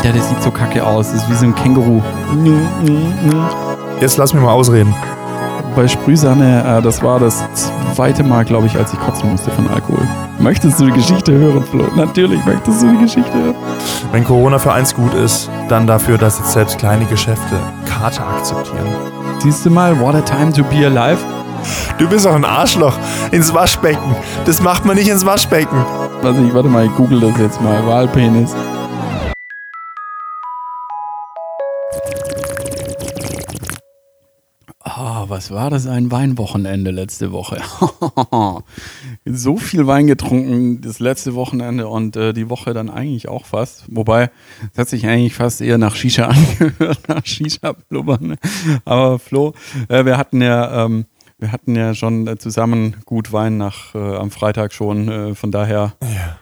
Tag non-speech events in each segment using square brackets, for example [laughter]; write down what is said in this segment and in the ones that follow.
Alter, das sieht so kacke aus. Das ist wie so ein Känguru. Jetzt lass mich mal ausreden. Bei Sprühsahne, äh, das war das zweite Mal, glaube ich, als ich kotzen musste von Alkohol. Möchtest du die Geschichte hören, Flo? Natürlich möchtest du die Geschichte hören. Wenn Corona für eins gut ist, dann dafür, dass jetzt selbst kleine Geschäfte Karte akzeptieren. Siehst du mal, what a time to be alive? Du bist auch ein Arschloch. Ins Waschbecken. Das macht man nicht ins Waschbecken. Was ich, warte mal, ich google das jetzt mal. Wahlpenis. Was war das ein Weinwochenende letzte Woche? [laughs] so viel Wein getrunken das letzte Wochenende und äh, die Woche dann eigentlich auch fast. Wobei, es hat sich eigentlich fast eher nach Shisha [laughs] angehört, nach Shisha-Blubbern. Ne? Aber Flo, äh, wir hatten ja, ähm, wir hatten ja schon äh, zusammen gut Wein nach äh, am Freitag schon. Äh, von daher Ja.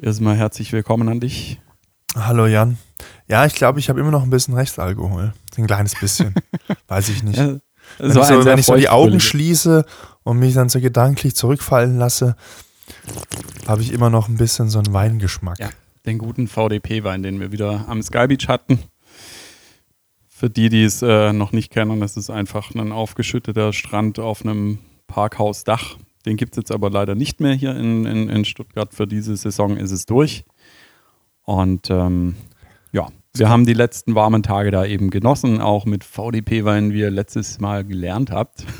erstmal herzlich willkommen an dich. Hallo Jan. Ja, ich glaube, ich habe immer noch ein bisschen Restalkohol. Ein kleines bisschen. [laughs] Weiß ich nicht. Ja, Wenn, es war ich so, wenn ich so die Augen schließe und mich dann so gedanklich zurückfallen lasse, habe ich immer noch ein bisschen so einen Weingeschmack. Ja. den guten VDP-Wein, den wir wieder am Sky Beach hatten. Für die, die es äh, noch nicht kennen, das ist einfach ein aufgeschütteter Strand auf einem Parkhausdach. Den gibt es jetzt aber leider nicht mehr hier in, in, in Stuttgart. Für diese Saison ist es durch. Und ähm, wir haben die letzten warmen Tage da eben genossen, auch mit VDP-Wein, wie ihr letztes Mal gelernt habt. [laughs]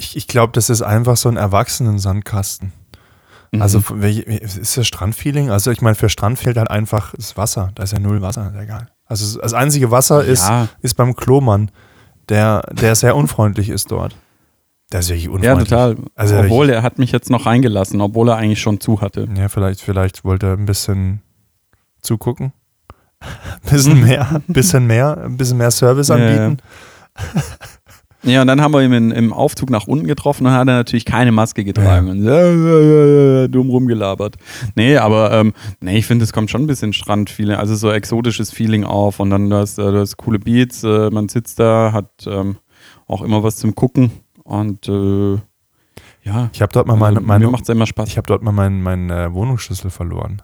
Ich, ich glaube, das ist einfach so ein Erwachsenen-Sandkasten. Mhm. Also ist das Strandfeeling? Also ich meine, für Strand fehlt halt einfach das Wasser. Da ist ja null Wasser, ist egal. Also das einzige Wasser ist, ja, ist beim Klomann, der, der sehr unfreundlich ist dort. Der ist wirklich ja, unfreundlich. total. Also obwohl er hat mich jetzt noch reingelassen, obwohl er eigentlich schon zu hatte. Ja, vielleicht, vielleicht wollte er ein bisschen zugucken. Ein [laughs] bisschen mehr, bisschen mehr, ein bisschen mehr Service Ja, ja. anbieten. [laughs] Ja, und dann haben wir ihn in, im Aufzug nach unten getroffen und hat er natürlich keine Maske getragen und äh, äh, äh, dumm rumgelabert. Nee, aber ähm, nee, ich finde, es kommt schon ein bisschen Strandfeeling, also so exotisches Feeling auf und dann das, äh, das coole Beats, äh, man sitzt da, hat ähm, auch immer was zum Gucken und äh, ja, Ich habe dort mal also, meine, meine mir macht es immer Spaß. ich habe dort mal meinen meinen äh, Wohnungsschlüssel verloren.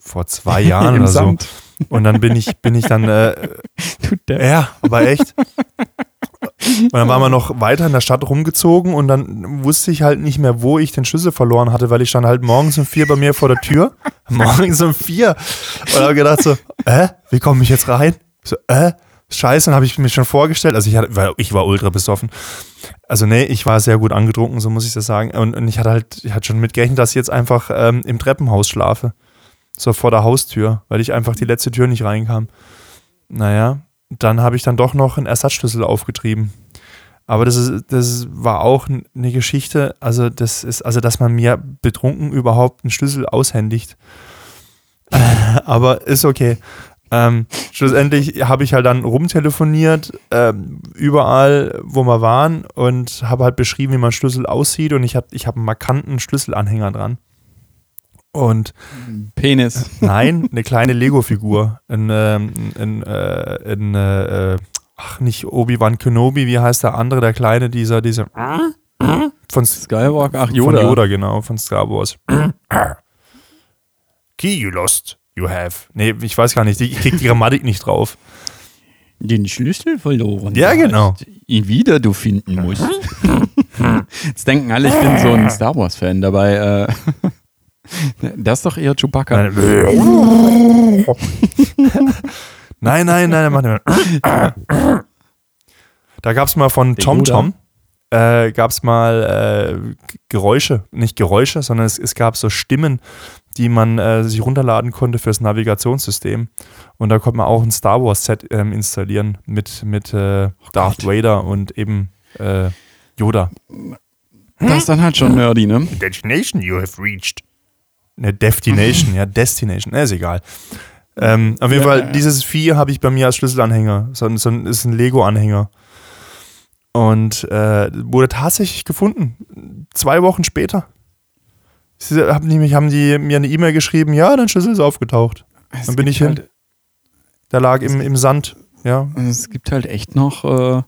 Vor zwei [laughs] Jahren oder so. Sand. Und dann bin ich, bin ich dann, äh, Tut der. ja, aber echt. Und dann waren wir noch weiter in der Stadt rumgezogen und dann wusste ich halt nicht mehr, wo ich den Schlüssel verloren hatte, weil ich stand halt morgens um vier bei mir vor der Tür. [laughs] morgens um vier. Und habe gedacht so, äh, wie komme ich jetzt rein? So, äh, scheiße, dann habe ich mir schon vorgestellt, also ich, hatte, weil ich war ultra besoffen. Also nee, ich war sehr gut angetrunken, so muss ich das sagen. Und, und ich hatte halt, ich hatte schon mitgerechnet, dass ich jetzt einfach ähm, im Treppenhaus schlafe. So vor der Haustür, weil ich einfach die letzte Tür nicht reinkam. Naja, dann habe ich dann doch noch einen Ersatzschlüssel aufgetrieben. Aber das, ist, das war auch eine Geschichte, also das ist, also dass man mir betrunken überhaupt einen Schlüssel aushändigt. [laughs] Aber ist okay. Ähm, schlussendlich habe ich halt dann rumtelefoniert, ähm, überall, wo wir waren und habe halt beschrieben, wie mein Schlüssel aussieht und ich habe ich hab einen markanten Schlüsselanhänger dran. Und Penis. Nein, [laughs] eine kleine Lego-Figur. Ein, ähm, ein, äh, ein äh, ach, nicht Obi-Wan Kenobi, wie heißt der andere, der kleine, dieser, dieser von, Skywalker, ach von Yoda. Yoda, genau, von Star Wars. Key you lost, you have. Nee, ich weiß gar nicht, ich krieg die Grammatik nicht drauf. Den Schlüssel verloren. Ja, genau. Ihn wieder du finden musst. [laughs] Jetzt denken alle, ich bin so ein Star Wars-Fan. Dabei, äh, das ist doch eher Chewbacca. Nein, [laughs] nein, nein, nein, mach nicht. Da gab es mal von Der Tom. Tom, äh, gab es mal äh, Geräusche, nicht Geräusche, sondern es, es gab so Stimmen, die man äh, sich runterladen konnte fürs Navigationssystem. Und da konnte man auch ein Star Wars Set ähm, installieren mit, mit äh, Darth Gott. Vader und eben äh, Yoda. Das ist dann halt schon nerdy, ne? Destination you have reached. Eine Destination, ja, Destination, äh, ist egal. Ähm, auf jeden Ja, Fall, ja. dieses Vieh habe ich bei mir als Schlüsselanhänger. So, ein- so ist ein Lego-Anhänger. Und äh, wurde tatsächlich gefunden. Zwei Wochen später. Sie haben, nämlich, haben die mir eine E-Mail geschrieben, ja, dein Schlüssel ist aufgetaucht. Es Dann bin ich hin. halt, Der lag im, im Sand. Ja. Es gibt halt echt noch äh,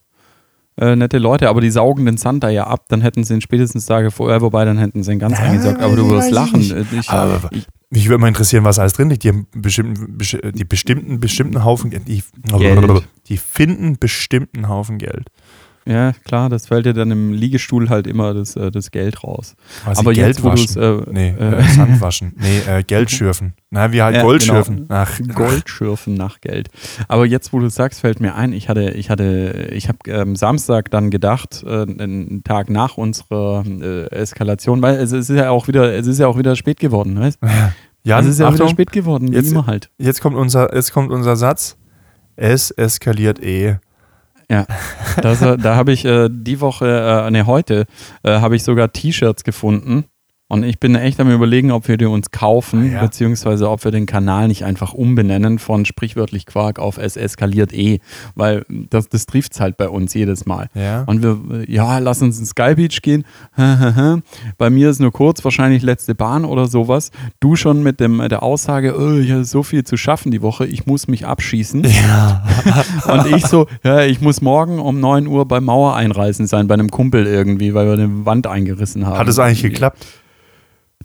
äh, nette Leute, aber die saugen den Sand da ja ab, dann hätten sie ihn spätestens Tage vorher, wobei dann hätten sie ihn ganz Ja, eingesaugt. Aber du wirst lachen. Äh, Ich, Aber ich, Mich würde mal interessieren, was alles drin liegt. Die haben bestimmten, die bestimmten, bestimmten Haufen Geld. Die, Geld. die finden bestimmten Haufen Geld. Ja, klar, das fällt dir dann im Liegestuhl halt immer das, äh, das Geld raus. Quasi Aber Geld jetzt, waschen. äh, nee, äh, äh, Sand [laughs] waschen. Nee, äh, Geld schürfen. Na, wie halt Ja, Gold genau. schürfen. Ach, Gold schürfen nach Geld. Aber jetzt, wo du sagst, fällt mir ein, ich hatte, ich hatte, ich habe ähm, Samstag dann gedacht, äh, einen Tag nach unserer äh, Eskalation, weil es, ist ja auch wieder, es ist ja auch wieder spät geworden, [laughs] weißt? Jan, es ist ja wieder Achtung, spät geworden, wie Jetzt- immer halt. jetzt kommt, unser, jetzt kommt unser Satz. Es eskaliert eh. Ja, das, da habe ich äh, die Woche, äh, ne heute, äh, habe ich sogar T-Shirts gefunden. Und ich bin echt am überlegen, ob wir die uns kaufen, Ah, ja. beziehungsweise ob wir den Kanal nicht einfach umbenennen von sprichwörtlich Quark auf Es eskaliert eh, weil das, das trifft es halt bei uns jedes Mal. Ja. Und wir, ja, lass uns in Sky Beach gehen. [laughs] bei mir ist nur kurz, wahrscheinlich letzte Bahn oder sowas. Du schon mit dem, der Aussage, oh, ich habe so viel zu schaffen die Woche, ich muss mich abschießen. ja. [laughs] Und ich so, ja, ich muss morgen um 9 Uhr beim Mauereinreißen sein, bei einem Kumpel irgendwie, weil wir eine Wand eingerissen haben. Hat es eigentlich geklappt?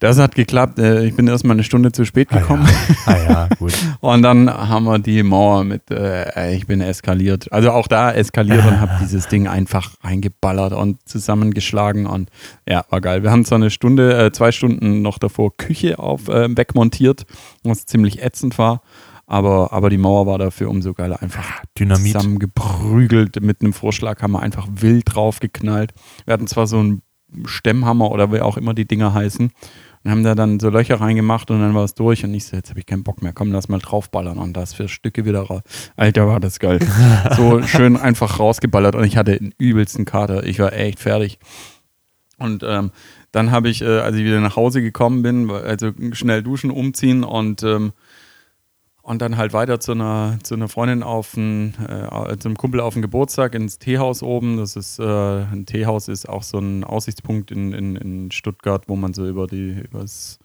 Das hat geklappt. Äh, Ich bin erstmal eine Stunde zu spät gekommen. Ah ja, gut. [laughs] Und dann haben wir die Mauer mit, äh, ich bin eskaliert. Also auch da eskaliert und habe dieses Ding einfach reingeballert und zusammengeschlagen und ja, war geil. Wir haben zwar eine Stunde, äh, zwei Stunden noch davor Küche auf äh, wegmontiert, was ziemlich ätzend war. Aber, aber die Mauer war dafür umso geiler. Einfach Dynamit. zusammengeprügelt mit einem Vorschlaghammer, einfach wild draufgeknallt. Wir hatten zwar so einen Stemmhammer oder wie auch immer die Dinger heißen und haben da dann so Löcher reingemacht und dann war es durch und ich so, jetzt habe ich keinen Bock mehr, komm, lass mal draufballern und das für Stücke wieder raus. Alter, war das geil. [laughs] so schön einfach rausgeballert und ich hatte den übelsten Kater. Ich war echt fertig. Und ähm, dann habe ich, äh, als ich wieder nach Hause gekommen bin, also schnell duschen, umziehen und ähm, und dann halt weiter zu einer, zu einer Freundin auf ein, äh, zu einem Kumpel auf den Geburtstag ins Teehaus oben. Das ist, äh, ein Teehaus ist auch so ein Aussichtspunkt in, in, in Stuttgart, wo man so über die, übers,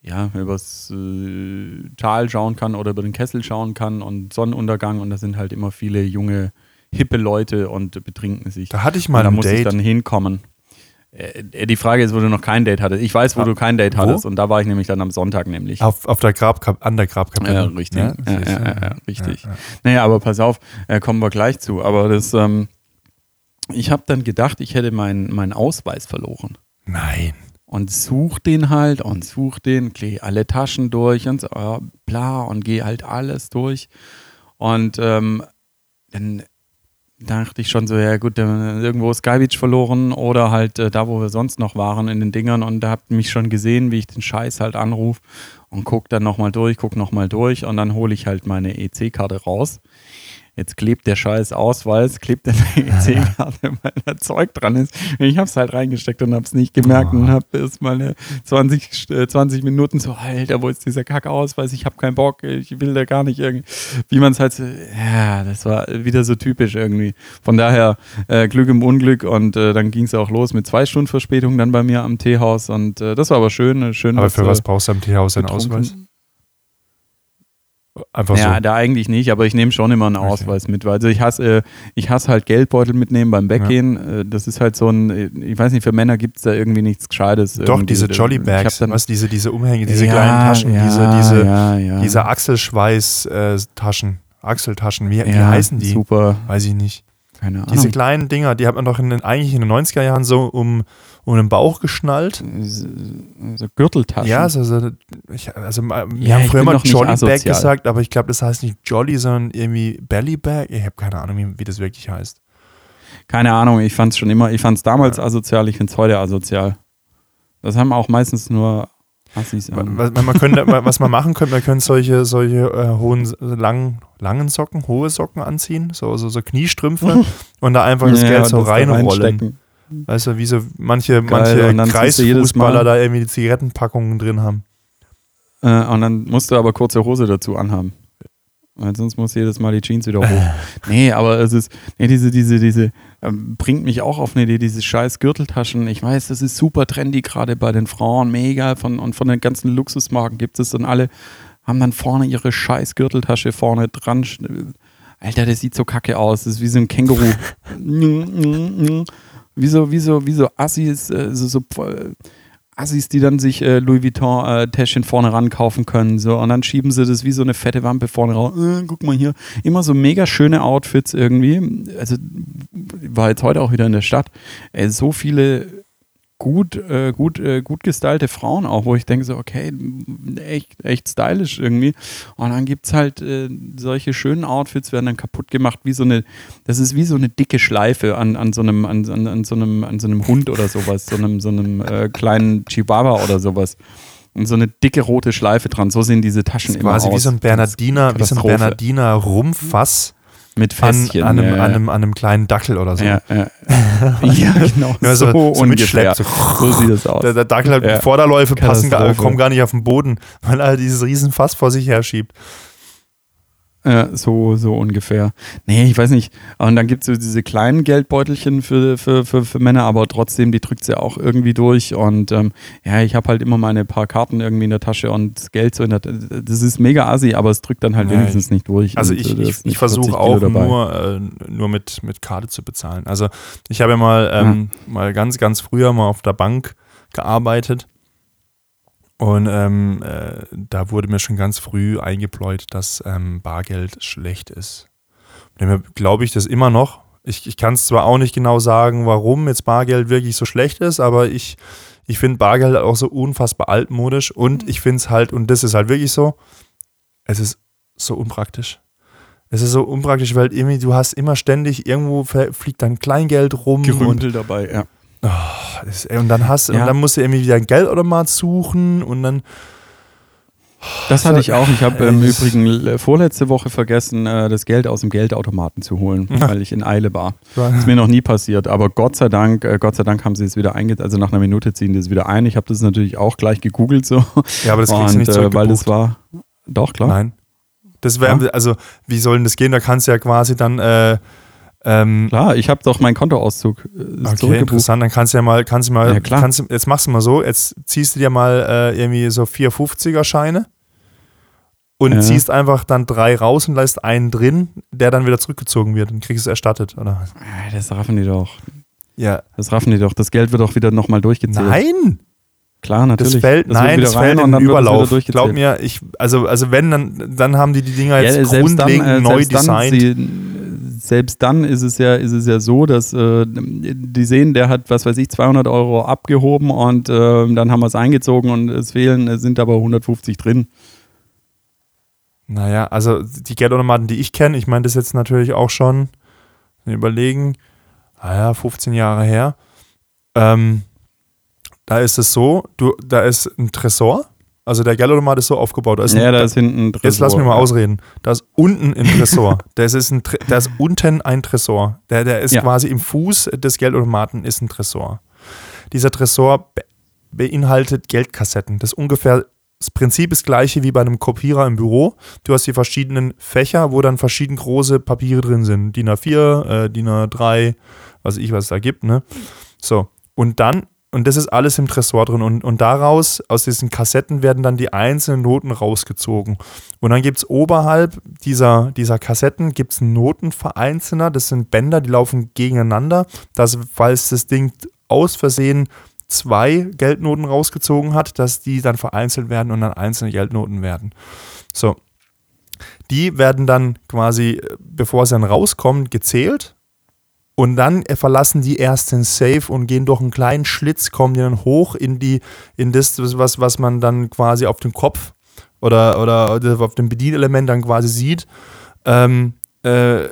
ja, übers äh, Tal schauen kann oder über den Kessel schauen kann und Sonnenuntergang und da sind halt immer viele junge, hippe Leute und betrinken sich. Da hatte ich mal da ein muss ich Date. dann hinkommen. Äh, Die Frage ist, wo du noch kein Date hattest. Ich weiß, wo Ah, du kein Date wo? hattest und da war ich nämlich dann am Sonntag nämlich. Auf, auf der Grabkap an der Grabkapelle. Ja, richtig. Ja, ja, ja, ja, richtig. Ja, ja. Naja, aber pass auf, äh, kommen wir gleich zu. Aber das, ähm, ich habe dann gedacht, ich hätte meinen meinen Ausweis verloren. Nein. Und such den halt und such den, geh alle Taschen durch und so, bla, und geh halt alles durch. Und ähm, dann dachte ich schon so, ja gut, äh, irgendwo Sky Beach verloren oder halt äh, da, wo wir sonst noch waren in den Dingern und da habt mich schon gesehen, wie ich den Scheiß halt anrufe und guck dann nochmal durch, guck nochmal durch und dann hole ich halt meine EC-Karte raus. Jetzt klebt der scheiß Ausweis, klebt der EC-Karte, [laughs] weil da Zeug dran ist. Ich hab's halt reingesteckt und hab's nicht gemerkt und hab erst mal eine 20, äh, 20 Minuten so, Alter, wo ist dieser Kackausweis? Ich hab keinen Bock, ich will da gar nicht irgendwie, wie man es halt, so- ja, das war wieder so typisch irgendwie. Von daher äh, Glück im Unglück und äh, dann ging's auch los mit zwei Stunden Verspätung dann bei mir am Teehaus und äh, das war aber schön. schön Aber für was brauchst du am Teehaus einen Ausweis? Einfach ja, so. da eigentlich nicht, aber ich nehme schon immer einen. Ausweis mit. weil- Also ich hasse, äh, ich hasse halt Geldbeutel mitnehmen beim Weggehen. Äh, Das ist halt so ein, äh, ich weiß nicht, für Männer gibt es da irgendwie nichts Gescheites. Doch, irgendwie. diese Jolly Ich hab Bags, dann- was, diese, diese Umhänge, diese Ja, kleinen Taschen, ja, diese, diese, ja, ja. diese Achselschweiß-Taschen, Achseltaschen, wie, wie ja, heißen die? Super, Weiß ich nicht. Keine Diese Ahnung. kleinen Dinger, die hat man doch in den, eigentlich in den 90er Jahren so um, um den Bauch geschnallt. so, so Gürteltaschen. Ja, so, so, ich, also wir Ja, haben früher mal Jolly Bag gesagt, aber ich glaube, das heißt nicht Jolly, sondern irgendwie Belly Bag. Ich habe keine Ahnung, wie, wie das wirklich heißt. Keine Ahnung, ich fand es schon immer, ich fand es damals asozial, ich finde es heute asozial. Das haben auch meistens nur Assis an. Was, man könnte, was man machen könnte, man könnte solche, solche äh, hohen, langen, langen Socken, hohe Socken anziehen, so, so, so Kniestrümpfe [laughs] und da einfach das Ja, Geld so reinrollen. Weißt du, wie so manche, Geil, manche dann Kreisfußballer da irgendwie Zigarettenpackungen drin haben. Äh, und dann musst du aber kurze Hose dazu anhaben. Weil sonst muss jedes Mal die Jeans wieder hoch. [laughs] nee, aber es ist, nee, diese, diese, diese, ähm, bringt mich auch auf eine Idee, diese scheiß Gürteltaschen. Ich weiß, das ist super trendy gerade bei den Frauen, mega. Von, und von den ganzen Luxusmarken gibt es und alle haben dann vorne ihre scheiß Gürteltasche vorne dran. Alter, das sieht so kacke aus. Das ist wie so ein Känguru. [laughs] wie so, wie so, wie so Assis, äh, so, so, voll- Assis, die dann sich äh, Louis Vuitton-Täschchen vorne ran kaufen können. So. Und dann schieben sie das wie so eine fette Wampe vorne raus. Äh, guck mal hier. Immer so mega schöne Outfits irgendwie. Also war jetzt heute auch wieder in der Stadt. Ey, so viele gut, äh, gut, äh, gut gestylte Frauen auch, wo ich denke so, okay, echt, echt stylisch irgendwie. Und dann gibt es halt äh, solche schönen Outfits, werden dann kaputt gemacht, wie so eine, das ist wie so eine dicke Schleife an, an, so, einem, an, an, an so, einem, an so einem Hund oder sowas, so einem, so einem äh, kleinen Chihuahua oder sowas. Und so eine dicke rote Schleife dran. So sehen diese Taschen immer Quasi aus. wie so ein Bernardiner, wie so ein. Bernardiner Rumpfass Mit an, Fässchen. an, einem, ja, an, einem, an einem kleinen Dackel oder so. ja, ja. [laughs] ja, genau. Ja, so, so- so mitschleppt, [laughs] so. So sieht es aus. Der, der Dackel hat. Vorderläufe passen, kommen gar nicht auf den Boden, [laughs] weil er dieses riesen Fass vor sich her schiebt. Ja, so, so ungefähr. Nee, ich weiß nicht. Und dann gibt es so diese kleinen Geldbeutelchen für, für, für, für Männer, aber trotzdem, die drückt sie auch irgendwie durch. Und ähm, ja, ich habe halt immer meine paar Karten irgendwie in der Tasche und das Geld so in der Das ist mega assi, aber es drückt dann halt Nein. wenigstens nicht durch. Also Und, ich, äh, ich, ich versuche 40 auch nur, äh, nur mit, mit Karte zu bezahlen. Also ich habe ja mal, ähm, mal ganz, ganz früher mal auf der Bank gearbeitet und ähm, äh, da wurde mir schon ganz früh eingepläut, dass ähm, Bargeld schlecht ist. Glaube ich das immer noch. Ich, ich kann es zwar auch nicht genau sagen, warum jetzt Bargeld wirklich so schlecht ist, aber ich, ich finde Bargeld auch so unfassbar altmodisch und ich finde es halt, und das ist halt wirklich so, es ist so unpraktisch. Es ist so unpraktisch, weil irgendwie du hast immer ständig irgendwo fl- fliegt dann Kleingeld rum und, Gerümpel dabei, ja. Oh, das, und dann hast Ja. und dann musst du irgendwie wieder ein Geldautomat suchen und dann Das hatte ich auch. Ich habe im Es- Übrigen äh, vorletzte Woche vergessen, äh, das Geld aus dem Geldautomaten zu holen, weil ich in Eile war. Ist mir noch nie passiert, aber Gott sei Dank, äh, Gott sei Dank haben sie es wieder einge, also nach einer Minute ziehen die es wieder ein. Ich habe das natürlich auch gleich gegoogelt so. ja, aber das kriegst du nicht Und, weil das war doch klar. Nein. Das wäre also wie soll denn das gehen? Da kannst du ja quasi dann äh, ähm, Klar, ich habe doch meinen Kontoauszug äh, Okay, interessant. Dann kannst du ja mal, kannst du mal, Ja, kannst jetzt machst du mal so, jetzt ziehst du dir mal äh, irgendwie so 450er Scheine und Ja. ziehst einfach dann drei raus und lässt einen drin, der dann wieder zurückgezogen wird und kriegst es erstattet, oder? Äh, Das raffen die doch. Ja. Das raffen die doch. Das Geld wird doch wieder nochmal durchgezählt. Nein! Klar, natürlich. Das fällt, Das nein, das fällt in den Überlauf. Glaub mir, ich, also, also wenn, dann, dann haben die die Dinger jetzt Ja, selbst dann, grundlegend äh, neu designt. Selbst dann ist es ja, ist es ja so, dass äh, die sehen, der hat, was weiß ich, 200 Euro abgehoben und äh, dann haben wir es eingezogen und es fehlen, es sind aber 150 drin. Naja, also die Geldautomaten, die ich kenne, ich meine das jetzt natürlich auch schon, überlegen, naja, 15 Jahre her. Ähm, da ist es so, du, da ist ein Tresor, also der Geldautomat ist so aufgebaut. Da ist ja, ein, da ist hinten ein jetzt lass mich mal Tresor. ausreden. Da ist unten ein Tresor. [laughs] das ist ein, da ist unten ein Tresor. Der, der ist Ja. quasi im Fuß des Geldautomaten ist ein Tresor. Dieser Tresor be beinhaltet Geldkassetten. Das ist ungefähr das Prinzip ist gleiche wie bei einem Kopierer im Büro. Du hast die verschiedenen Fächer, wo dann verschieden große Papiere drin sind. DIN A4, äh, DIN A3, was ich was es da gibt, ne? So. Und dann, und das ist alles im Tresor drin. Und, und daraus, aus diesen Kassetten, werden dann die einzelnen Noten rausgezogen. Und dann gibt es oberhalb dieser, dieser Kassetten gibt's einen Notenvereinzelner. Das sind Bänder, die laufen gegeneinander. Dass, falls das Ding aus Versehen zwei Geldnoten rausgezogen hat, dass die dann vereinzelt werden und dann einzelne Geldnoten werden. So. Die werden dann quasi, äh, bevor sie dann rauskommen, gezählt. Und dann verlassen die erst den Safe und gehen durch einen kleinen Schlitz, kommen die dann hoch in die, in das, was, was man dann quasi auf dem Kopf oder, oder, auf dem Bedienelement dann quasi sieht. Ähm, äh,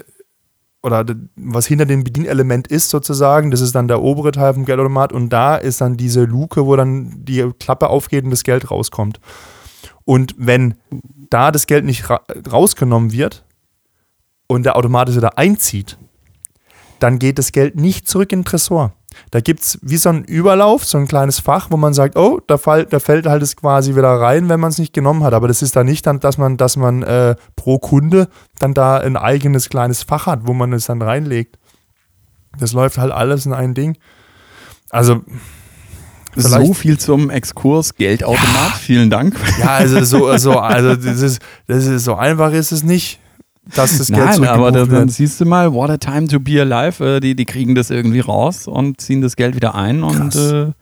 oder was hinter dem Bedienelement ist sozusagen, das ist dann der obere Teil vom Geldautomat und da ist dann diese Luke, wo dann die Klappe aufgeht und das Geld rauskommt. Und wenn da das Geld nicht ra rausgenommen wird und der Automat es wieder einzieht, dann geht das Geld nicht zurück in den Tresor. Da gibt es wie so einen Überlauf, so ein kleines Fach, wo man sagt, oh, da, fall, da fällt halt es quasi wieder rein, wenn man es nicht genommen hat. Aber das ist da nicht dann, dass man, dass man äh, pro Kunde dann da ein eigenes kleines Fach hat, wo man es dann reinlegt. Das läuft halt alles in ein Ding. Also, So viel zum Exkurs Geldautomat. Vielen Dank. ja, also so, also, [laughs] also das ist, das ist so einfach ist es nicht, dass das Geld Nein, aber zurückgebucht dann, siehst du mal, what a time to be alive. Äh, die, die kriegen das irgendwie raus und ziehen das Geld wieder ein und äh,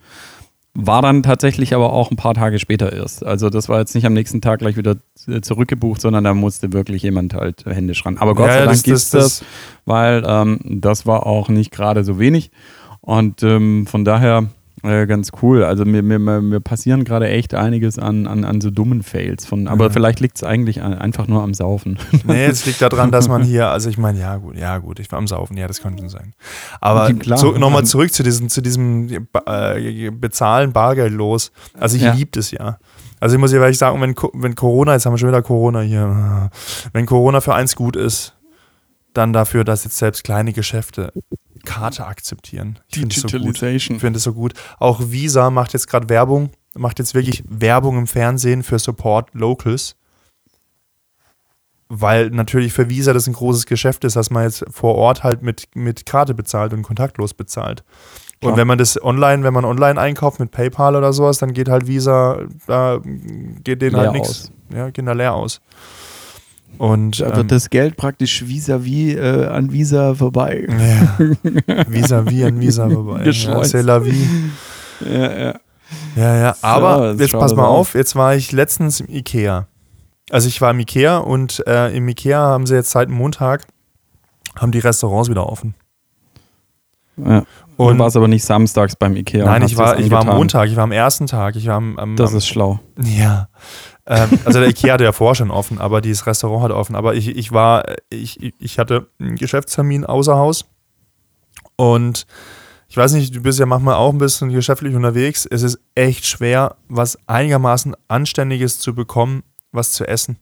War dann tatsächlich aber auch ein paar Tage später erst. Also das war jetzt nicht am nächsten Tag gleich wieder äh, zurückgebucht, sondern da musste wirklich jemand halt händisch ran. Aber Gott Ja, sei Dank das- gibt es das- das, weil ähm, das war auch nicht gerade so wenig. Und ähm, von daher äh, ganz cool. Also mir, mir, mir passieren gerade echt einiges an, an, an so dummen Fails. Von, aber Ja. vielleicht liegt es eigentlich an, einfach nur am Saufen. Nee, [laughs] es liegt daran, dass man hier, also ich meine, ja gut, ja gut, ich war am Saufen, ja, das könnte sein. Aber zu, nochmal zurück zu diesem, zu diesem äh, Bezahlen Bargeld los. Also ich Ja. liebe das ja. Also ich muss ja ehrlich sagen, wenn, wenn Corona, jetzt haben wir schon wieder Corona hier, wenn Corona für eins gut ist, dann dafür, dass jetzt selbst kleine Geschäfte Karte akzeptieren. Ich finde es so gut. Ich finde es so gut. Auch Visa macht jetzt gerade Werbung, macht jetzt wirklich Werbung im Fernsehen für Support Locals. Weil natürlich für Visa das ein großes Geschäft ist, dass man jetzt vor Ort halt mit, mit Karte bezahlt und kontaktlos bezahlt. Klar. Und wenn man das online, wenn man online einkauft mit PayPal oder sowas, dann geht halt Visa, da geht denen Leer halt nichts. Ja, gehen da leer aus. Und Da ähm, wird das Geld praktisch vis-à-vis äh, an Visa vorbei. ja, [laughs] vis-à-vis an Visa vorbei. Ja, Geschleust. c'est la vie. Ja, ja. Ja, ja, So, aber jetzt jetzt pass mal auf. auf, jetzt war ich letztens im Ikea. Also ich war im Ikea und äh, im Ikea haben sie jetzt seit Montag, haben die Restaurants wieder offen. ja. Und du warst aber nicht samstags beim Ikea. nein, ich war, ich war am. Montag, ich war am ersten Tag, ich war am, am, Das am ist schlau. ja. Ähm, also der Ikea hatte ja vorher schon offen, aber dieses Restaurant hat offen. Aber ich, ich war, ich, ich hatte einen Geschäftstermin außer Haus und ich weiß nicht, du bist ja manchmal auch ein bisschen geschäftlich unterwegs. Es ist echt schwer, was einigermaßen Anständiges zu bekommen, was zu essen.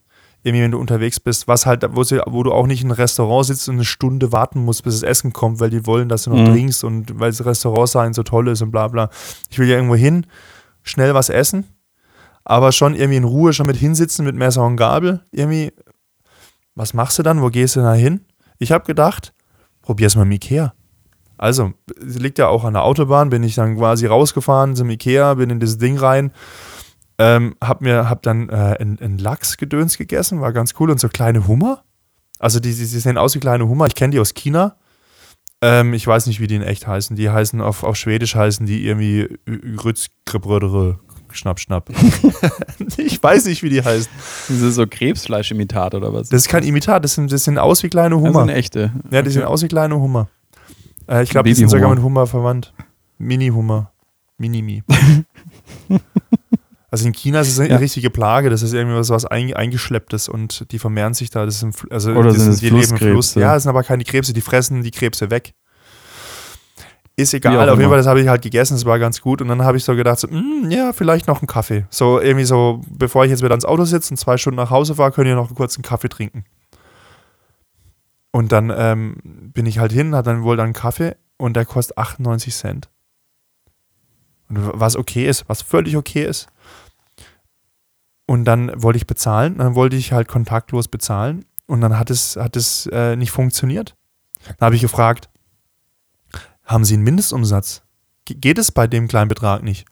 Irgendwie, wenn du unterwegs bist, was halt, wo, sie, wo du auch nicht in einem Restaurant sitzt und eine Stunde warten musst, bis das Essen kommt, weil die wollen, dass du noch Mhm. trinkst und weil das Restaurant sein so toll ist und bla bla. Ich will ja irgendwo hin, schnell was essen, aber schon irgendwie in Ruhe schon mit hinsitzen mit Messer und Gabel. Irgendwie, was machst du dann? Wo gehst du da hin? Ich habe gedacht, probier's mal im Ikea. Also, liegt ja auch an der Autobahn, bin ich dann quasi rausgefahren zum Ikea, bin in das Ding rein, ähm, hab mir, hab dann äh, ein, ein Lachsgedöns gegessen, war ganz cool und so kleine Hummer. Also die, die, die sehen aus wie kleine Hummer, ich kenne die aus China. Ähm, ich weiß nicht, wie die in echt heißen. Die heißen, auf, auf Schwedisch heißen die irgendwie Rützkrebrödere, Schnapp, Schnapp. [laughs] ich weiß nicht, wie die heißen. Das ist so Krebsfleischimitat oder was? Das ist kein Imitat, das sind, das sind aus wie kleine Das Hummer. sind echte. Ja, die Okay. aus wie kleine Hummer. Äh, ich glaube, die sind sogar mit Hummer verwandt. Mini-Hummer. Minimi. [laughs] also in China ist es eine Ja. richtige Plage. Das ist irgendwie was, was ein, eingeschlepptes und die vermehren sich da. Das sind, Fl- also Oder das sind es die leben im Fluss. Ja, es sind aber keine Krebse, die fressen die Krebse weg. Ist egal, auf jeden. Fall, das habe ich halt gegessen, das war ganz gut. Und dann habe ich so gedacht, so, "Mm, ja, vielleicht noch einen Kaffee. So irgendwie so, bevor ich jetzt wieder ans Auto sitze und zwei Stunden nach Hause fahre, könnt ihr noch kurz einen Kaffee trinken. Und dann ähm, bin ich halt hin, hat dann wohl dann einen Kaffee und der kostet 98 Cent. Und was okay ist, was völlig okay ist. Und dann wollte ich bezahlen, dann wollte ich halt kontaktlos bezahlen und dann hat es, hat es äh, nicht funktioniert. Dann habe ich gefragt, haben Sie einen Mindestumsatz? Ge- Geht es bei dem kleinen Betrag nicht?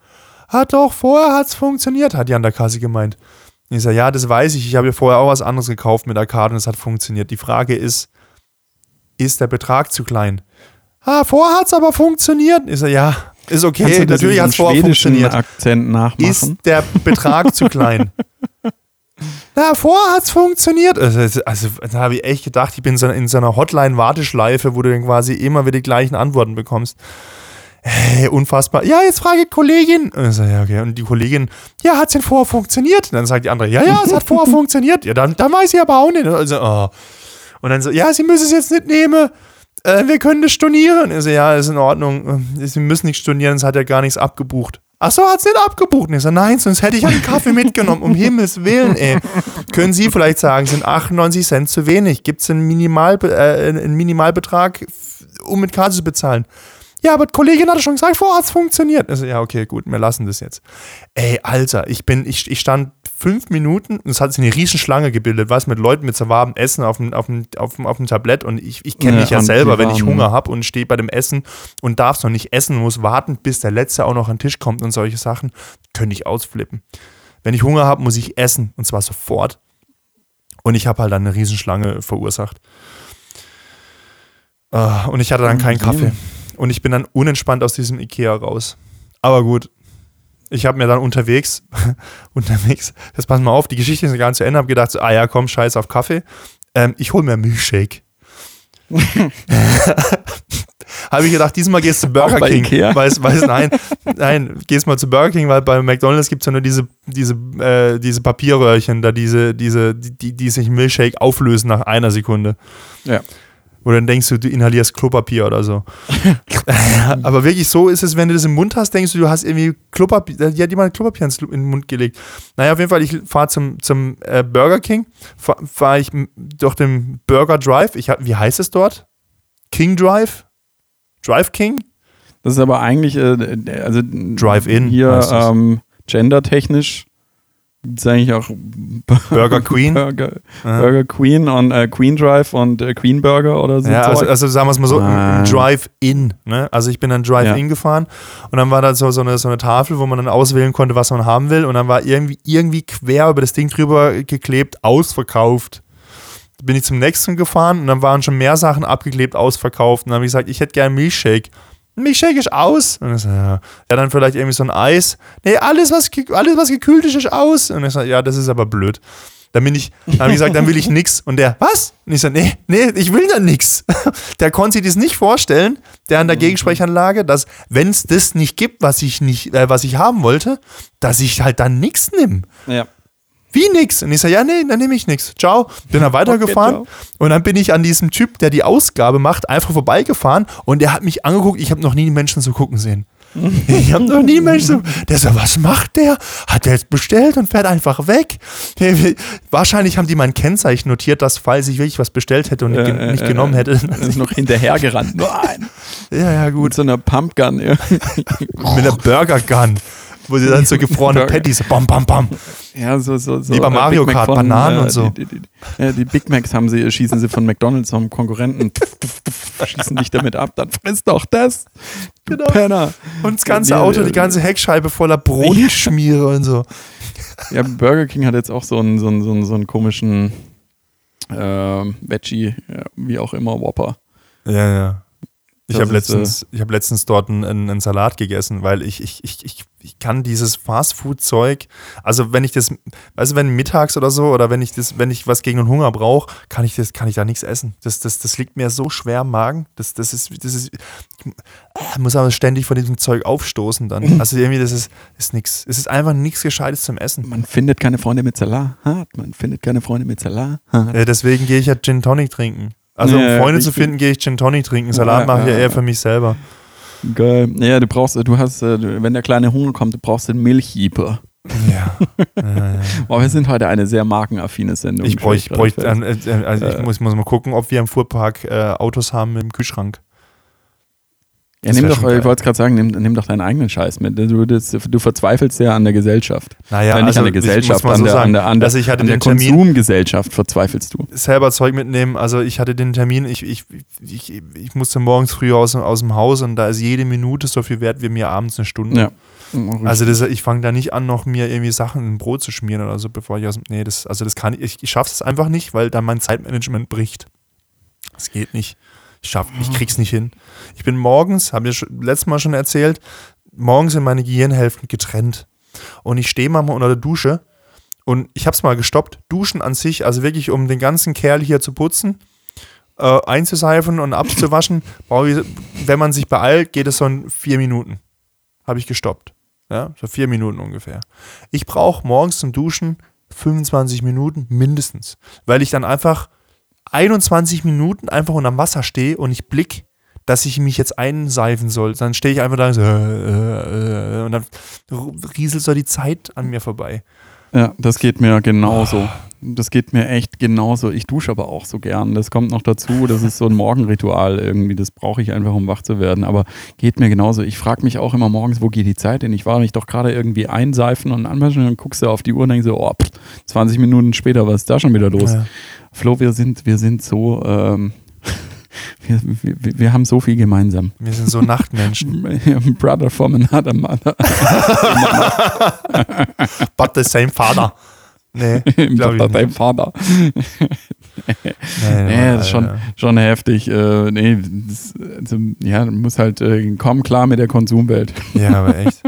Hat doch, vorher hat es funktioniert, hat die an der Kasse gemeint. Ich sage, ja, das weiß ich. Ich habe ja vorher auch was anderes gekauft mit der Karte und es hat funktioniert. Die Frage ist, ist der Betrag zu klein? Ah, vorher hat es aber funktioniert. Ich sage, ja, ist okay. Natürlich hat es vorher funktioniert. Akzent nachmachen? Ist der Betrag zu klein? [laughs] Na, vorher hat es funktioniert. Also, also da habe ich echt gedacht, ich bin so in so einer Hotline-Warteschleife, wo du dann quasi immer wieder die gleichen Antworten bekommst. Hey, unfassbar. Ja, jetzt frage ich Kollegin. Und so, ja, okay. Und die Kollegin, ja, hat es denn vorher funktioniert? Und dann sagt die andere, ja, ja, es hat vorher [laughs] funktioniert. Ja, dann, dann weiß ich aber auch nicht. Also, oh. Und dann so, ja, sie müssen es jetzt nicht nehmen. Äh, wir können das stornieren. Ich so, ja, ist in Ordnung. Äh, Sie müssen nicht stornieren, es hat ja gar nichts abgebucht. Ach so, hat es nicht abgebucht? Ich so, nein, sonst hätte ich einen Kaffee mitgenommen. Um Himmels Willen, ey. Können Sie vielleicht sagen, sind 98 Cent zu wenig? Gibt es einen, Minimal, äh, einen Minimalbetrag, um mit Karte zu bezahlen? Ja, aber die Kollegin hatte schon gesagt, vorher hat es funktioniert. Also, ja, okay, gut, wir lassen das jetzt. Ey, Alter, ich bin, ich, ich stand fünf Minuten und es hat sich eine Riesenschlange gebildet, was mit Leuten mit so warmem Essen auf dem, auf dem, auf dem, auf dem Tablett und ich, ich kenne Ja, mich ja selber, wenn ich Hunger habe und stehe bei dem Essen und darf es noch nicht essen, muss warten, bis der Letzte auch noch an den Tisch kommt und solche Sachen, könnte ich ausflippen. Wenn ich Hunger habe, muss ich essen und zwar sofort. Und ich habe halt dann eine Riesenschlange verursacht. Ah, Und ich hatte dann keinen. Kaffee. Und ich bin dann unentspannt aus diesem Ikea raus. Aber gut, ich habe mir dann unterwegs, [laughs] unterwegs, das pass mal auf, die Geschichte ist gar nicht zu Ende, habe gedacht, so, ah ja, komm, scheiß auf Kaffee. Ähm, ich hole mir einen Milchshake. [laughs] habe ich gedacht, diesmal gehst du zu Burger King. Ikea? Weiß, weiß, [laughs] nein, nein, gehst mal zu Burger King, weil bei McDonalds gibt es ja nur diese, diese, äh, diese Papierröhrchen, da diese, diese, die, die, die sich Milchshake auflösen nach einer Sekunde. Ja. Wo du dann denkst du, du inhalierst Klopapier oder so. [laughs] Aber wirklich so ist es, wenn du das im Mund hast, denkst du, du hast irgendwie Klopapier, da hat jemand Klopapier in den Mund gelegt. Naja, auf jeden Fall, ich fahre zum, zum äh, Burger King, fahre fahr ich durch den Burger Drive. Ich wie heißt es dort? King Drive? Drive King? Das ist aber eigentlich, äh, also Drive-In hier ähm, gendertechnisch es eigentlich auch Burger [laughs] Queen? Burger, Ja. Burger Queen und äh, Queen Drive und äh, Queen Burger oder so. Ja, also, also sagen wir es mal so, ein Ah. Drive-In. Ne? Also ich bin dann Drive-In gefahren und dann war da so, so, eine, so eine Tafel, wo man dann auswählen konnte, was man haben will und dann war irgendwie, irgendwie quer über das Ding drüber geklebt, ausverkauft. Bin ich zum nächsten gefahren und dann waren schon mehr Sachen abgeklebt, ausverkauft und dann habe ich gesagt, ich hätte gerne Milchshake. Milchshake ist aus. Und ich so, ja. ja, dann vielleicht irgendwie so ein Eis. Nee, alles was, alles, was gekühlt ist, ist aus. Und ich so, ja, das ist aber blöd. Dann bin ich, dann habe ich gesagt, dann will ich nix. Und der, was? Und ich so, nee, nee, ich will da nix. [laughs] Der konnte sich das nicht vorstellen, der an der Gegensprechanlage, dass, wenn es das nicht gibt, was ich nicht, äh, was ich haben wollte, dass ich halt dann nix nimm. ja. Wie nix? Und ich so, ja, nee, dann nehme ich nix. Ciao. Bin dann [laughs] weitergefahren. ciao. und dann bin ich an diesem Typ, der die Ausgabe macht, einfach vorbeigefahren und der hat mich angeguckt. Ich habe noch nie Menschen so gucken sehen. [laughs] Ich habe noch nie Menschen so. Der so, was macht der? Hat der jetzt bestellt und fährt einfach weg? Wahrscheinlich haben die mein Kennzeichen notiert, dass falls ich wirklich was bestellt hätte und Äh, nicht, äh, nicht äh, genommen hätte. Er ist noch hinterhergerannt. Nein. [laughs] ja, ja, gut. Mit so einer Pumpgun. Ja, Mit einer Burger Gun. Wo sie dann so gefrorene. Patties, bam, bam, bam. Ja so, so, so. Wie bei äh, Mario Kart, Bananen und so. Die, die, die, ja, die Big Macs haben sie, schießen sie von McDonalds vom Konkurrenten. schießen dich damit ab. Dann frisst doch das. Du Genau. Penner. Und das ganze Auto, die ganze Heckscheibe voller Brotschmiere und so. Ja, Burger King hat jetzt auch so einen, so einen, so einen, so einen komischen äh, Veggie, wie auch immer, Whopper. Ja, ja. Ich habe ist, letztens, ich hab letztens dort einen, einen, Salat gegessen, weil ich, ich, ich, ich, ich kann dieses Fastfood-Zeug, also wenn ich das, weißt du, wenn mittags oder so, oder wenn ich das, wenn ich was gegen den Hunger brauche, kann ich das, kann ich da nichts essen. Das, das, das liegt mir so schwer im Magen. Das, das ist, das ist, ich äh, muss aber ständig von diesem Zeug aufstoßen dann. [laughs] Also irgendwie, das ist, ist nix. Es ist einfach nichts Gescheites zum Essen. Man findet keine Freunde mit Salat. Man findet keine Freunde mit Salat. Äh, deswegen gehe ich ja Gin Tonic trinken. Also Ja, um Freunde zu finden, gehe ich Gin Tonic trinken. Salat Ja, mache ich ja eher für mich selber. Geil. Ja, du brauchst, du hast, äh, wenn der kleine Hunger kommt, du brauchst den Milchjeeper. Ja. [laughs] Oh, wir sind heute eine sehr markenaffine Sendung. Ich bräuchte fest. äh, äh, also ich muss, muss mal gucken, ob wir im Fuhrpark äh, Autos haben im Kühlschrank. Ja, nimm doch, ich wollte es gerade sagen, nimm, nimm doch deinen eigenen Scheiß mit. Du, das, du verzweifelst ja an der Gesellschaft. Naja, Äh, nicht an der ich muss Gesellschaft, an, so der, sagen, an der, an der, also ich hatte an der den Termin Konsumgesellschaft verzweifelst du. selber Zeug mitnehmen. Also ich hatte den Termin, ich, ich, ich, ich musste morgens früh aus, aus dem Haus und da ist jede Minute so viel wert wie mir abends eine Stunde. Ja. Also das, ich fange da nicht an, noch mir irgendwie Sachen in Brot zu schmieren oder so, bevor ich aus dem. Nee, das, also das kann ich, ich, ich schaffe es einfach nicht, weil dann mein Zeitmanagement bricht. Das geht nicht. Ich schaff, ich krieg's nicht hin. Ich bin morgens, habe ich letztes Mal schon erzählt, morgens sind meine Gehirnhälften getrennt. Und ich stehe manchmal unter der Dusche und ich habe es mal gestoppt. Duschen an sich, also wirklich, um den ganzen Kerl hier zu putzen, äh, einzuseifen und abzuwaschen, [laughs] ich, wenn man sich beeilt, geht es so in vier Minuten. Habe ich gestoppt. Ja, so vier Minuten ungefähr. Ich brauche morgens zum Duschen 25 Minuten mindestens, weil ich dann einfach 21 Minuten einfach unterm Wasser stehe und ich blick, dass ich mich jetzt einseifen soll. Dann stehe ich einfach da so, äh, äh, äh, und dann rieselt so die Zeit an mir vorbei. Ja, das geht mir genauso. Das geht mir echt genauso. Ich dusche aber auch so gern. Das kommt noch dazu. Das ist so ein Morgenritual irgendwie. Das brauche ich einfach, um wach zu werden. Aber geht mir genauso. Ich frage mich auch immer morgens, wo geht die Zeit hin? Ich war mich doch gerade irgendwie einseifen und anwaschen und dann guckst du auf die Uhr und denkst so, oh, pff, 20 Minuten später, was ist da schon wieder los? Ja. Flo, wir sind, wir sind so, ähm, [laughs] wir, wir, wir haben so viel gemeinsam. Wir sind so Nachtmenschen. [laughs] Brother from another mother. But the same father. Nee, [laughs] glaube ich Bei nicht. deinem Vater. [laughs] nee, das ist schon, schon heftig. Äh, nee, das, also, ja, muss halt äh, komm klar mit der Konsumwelt. Ja, aber [laughs] echt.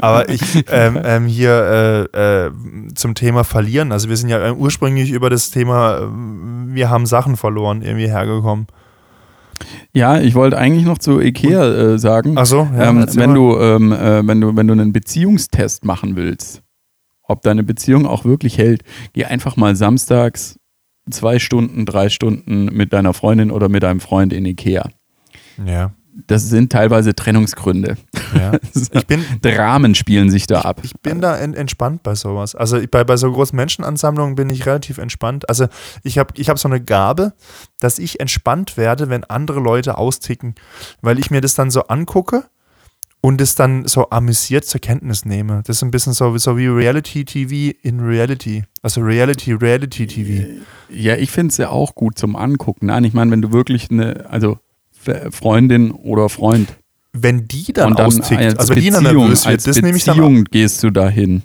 aber ich ähm, ähm, hier äh, äh, zum Thema verlieren. Also wir sind ja ursprünglich über das Thema, äh, wir haben Sachen verloren, irgendwie hergekommen. Ja, ich wollte eigentlich noch zu Ikea äh, sagen. Ach so, ja, ähm, wenn du, ähm, äh, wenn du, wenn du einen Beziehungstest machen willst, ob deine Beziehung auch wirklich hält, geh einfach mal samstags zwei Stunden, drei Stunden mit deiner Freundin oder mit deinem Freund in Ikea. Ja. Das sind teilweise Trennungsgründe. Ja. [laughs] Ich bin, Dramen spielen sich da ab. Ich bin da en entspannt bei sowas. Also bei, bei so großen Menschenansammlungen bin ich relativ entspannt. Also ich habe ich hab so eine Gabe, dass ich entspannt werde, wenn andere Leute austicken, weil ich mir das dann so angucke und es dann so amüsiert zur Kenntnis nehme. Das ist ein bisschen so, so wie Reality TV in Reality. Also Reality, Reality TV. Ja, ich finde es ja auch gut zum Angucken. Nein, ich meine, wenn du wirklich eine, also Freundin oder Freund. Wenn die dann, dann austickt, als also wenn die dann Beziehung, nervös wird, als das nehme ich dann Beziehung gehst du dahin.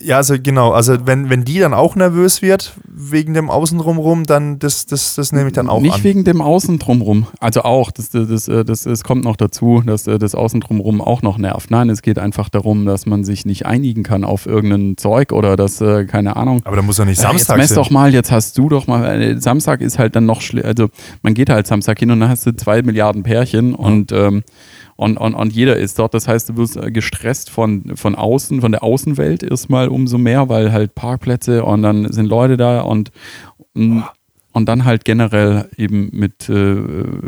Ja, also genau, also wenn, wenn die dann auch nervös wird wegen dem Außen drumrum, dann das, das, das nehme ich dann auch Nicht an. wegen dem Außen drumrum. Also auch, das, das, das, das, das kommt noch dazu, dass äh, das Außen drumrum auch noch nervt. Nein, es geht einfach darum, dass man sich nicht einigen kann auf irgendein Zeug oder dass, äh, keine Ahnung. Aber da muss ja nicht Äh, Samstag Jetzt mess doch mal, jetzt hast du doch mal, äh, Samstag ist halt dann noch schlimm, also man geht halt Samstag hin und dann hast du zwei Milliarden Pärchen und, ähm, und, und, und jeder ist dort. Das heißt, du wirst äh, gestresst von, von außen, von der Außenwelt erstmal umso mehr, weil halt Parkplätze und dann sind Leute da und, und, und dann halt generell eben mit, äh,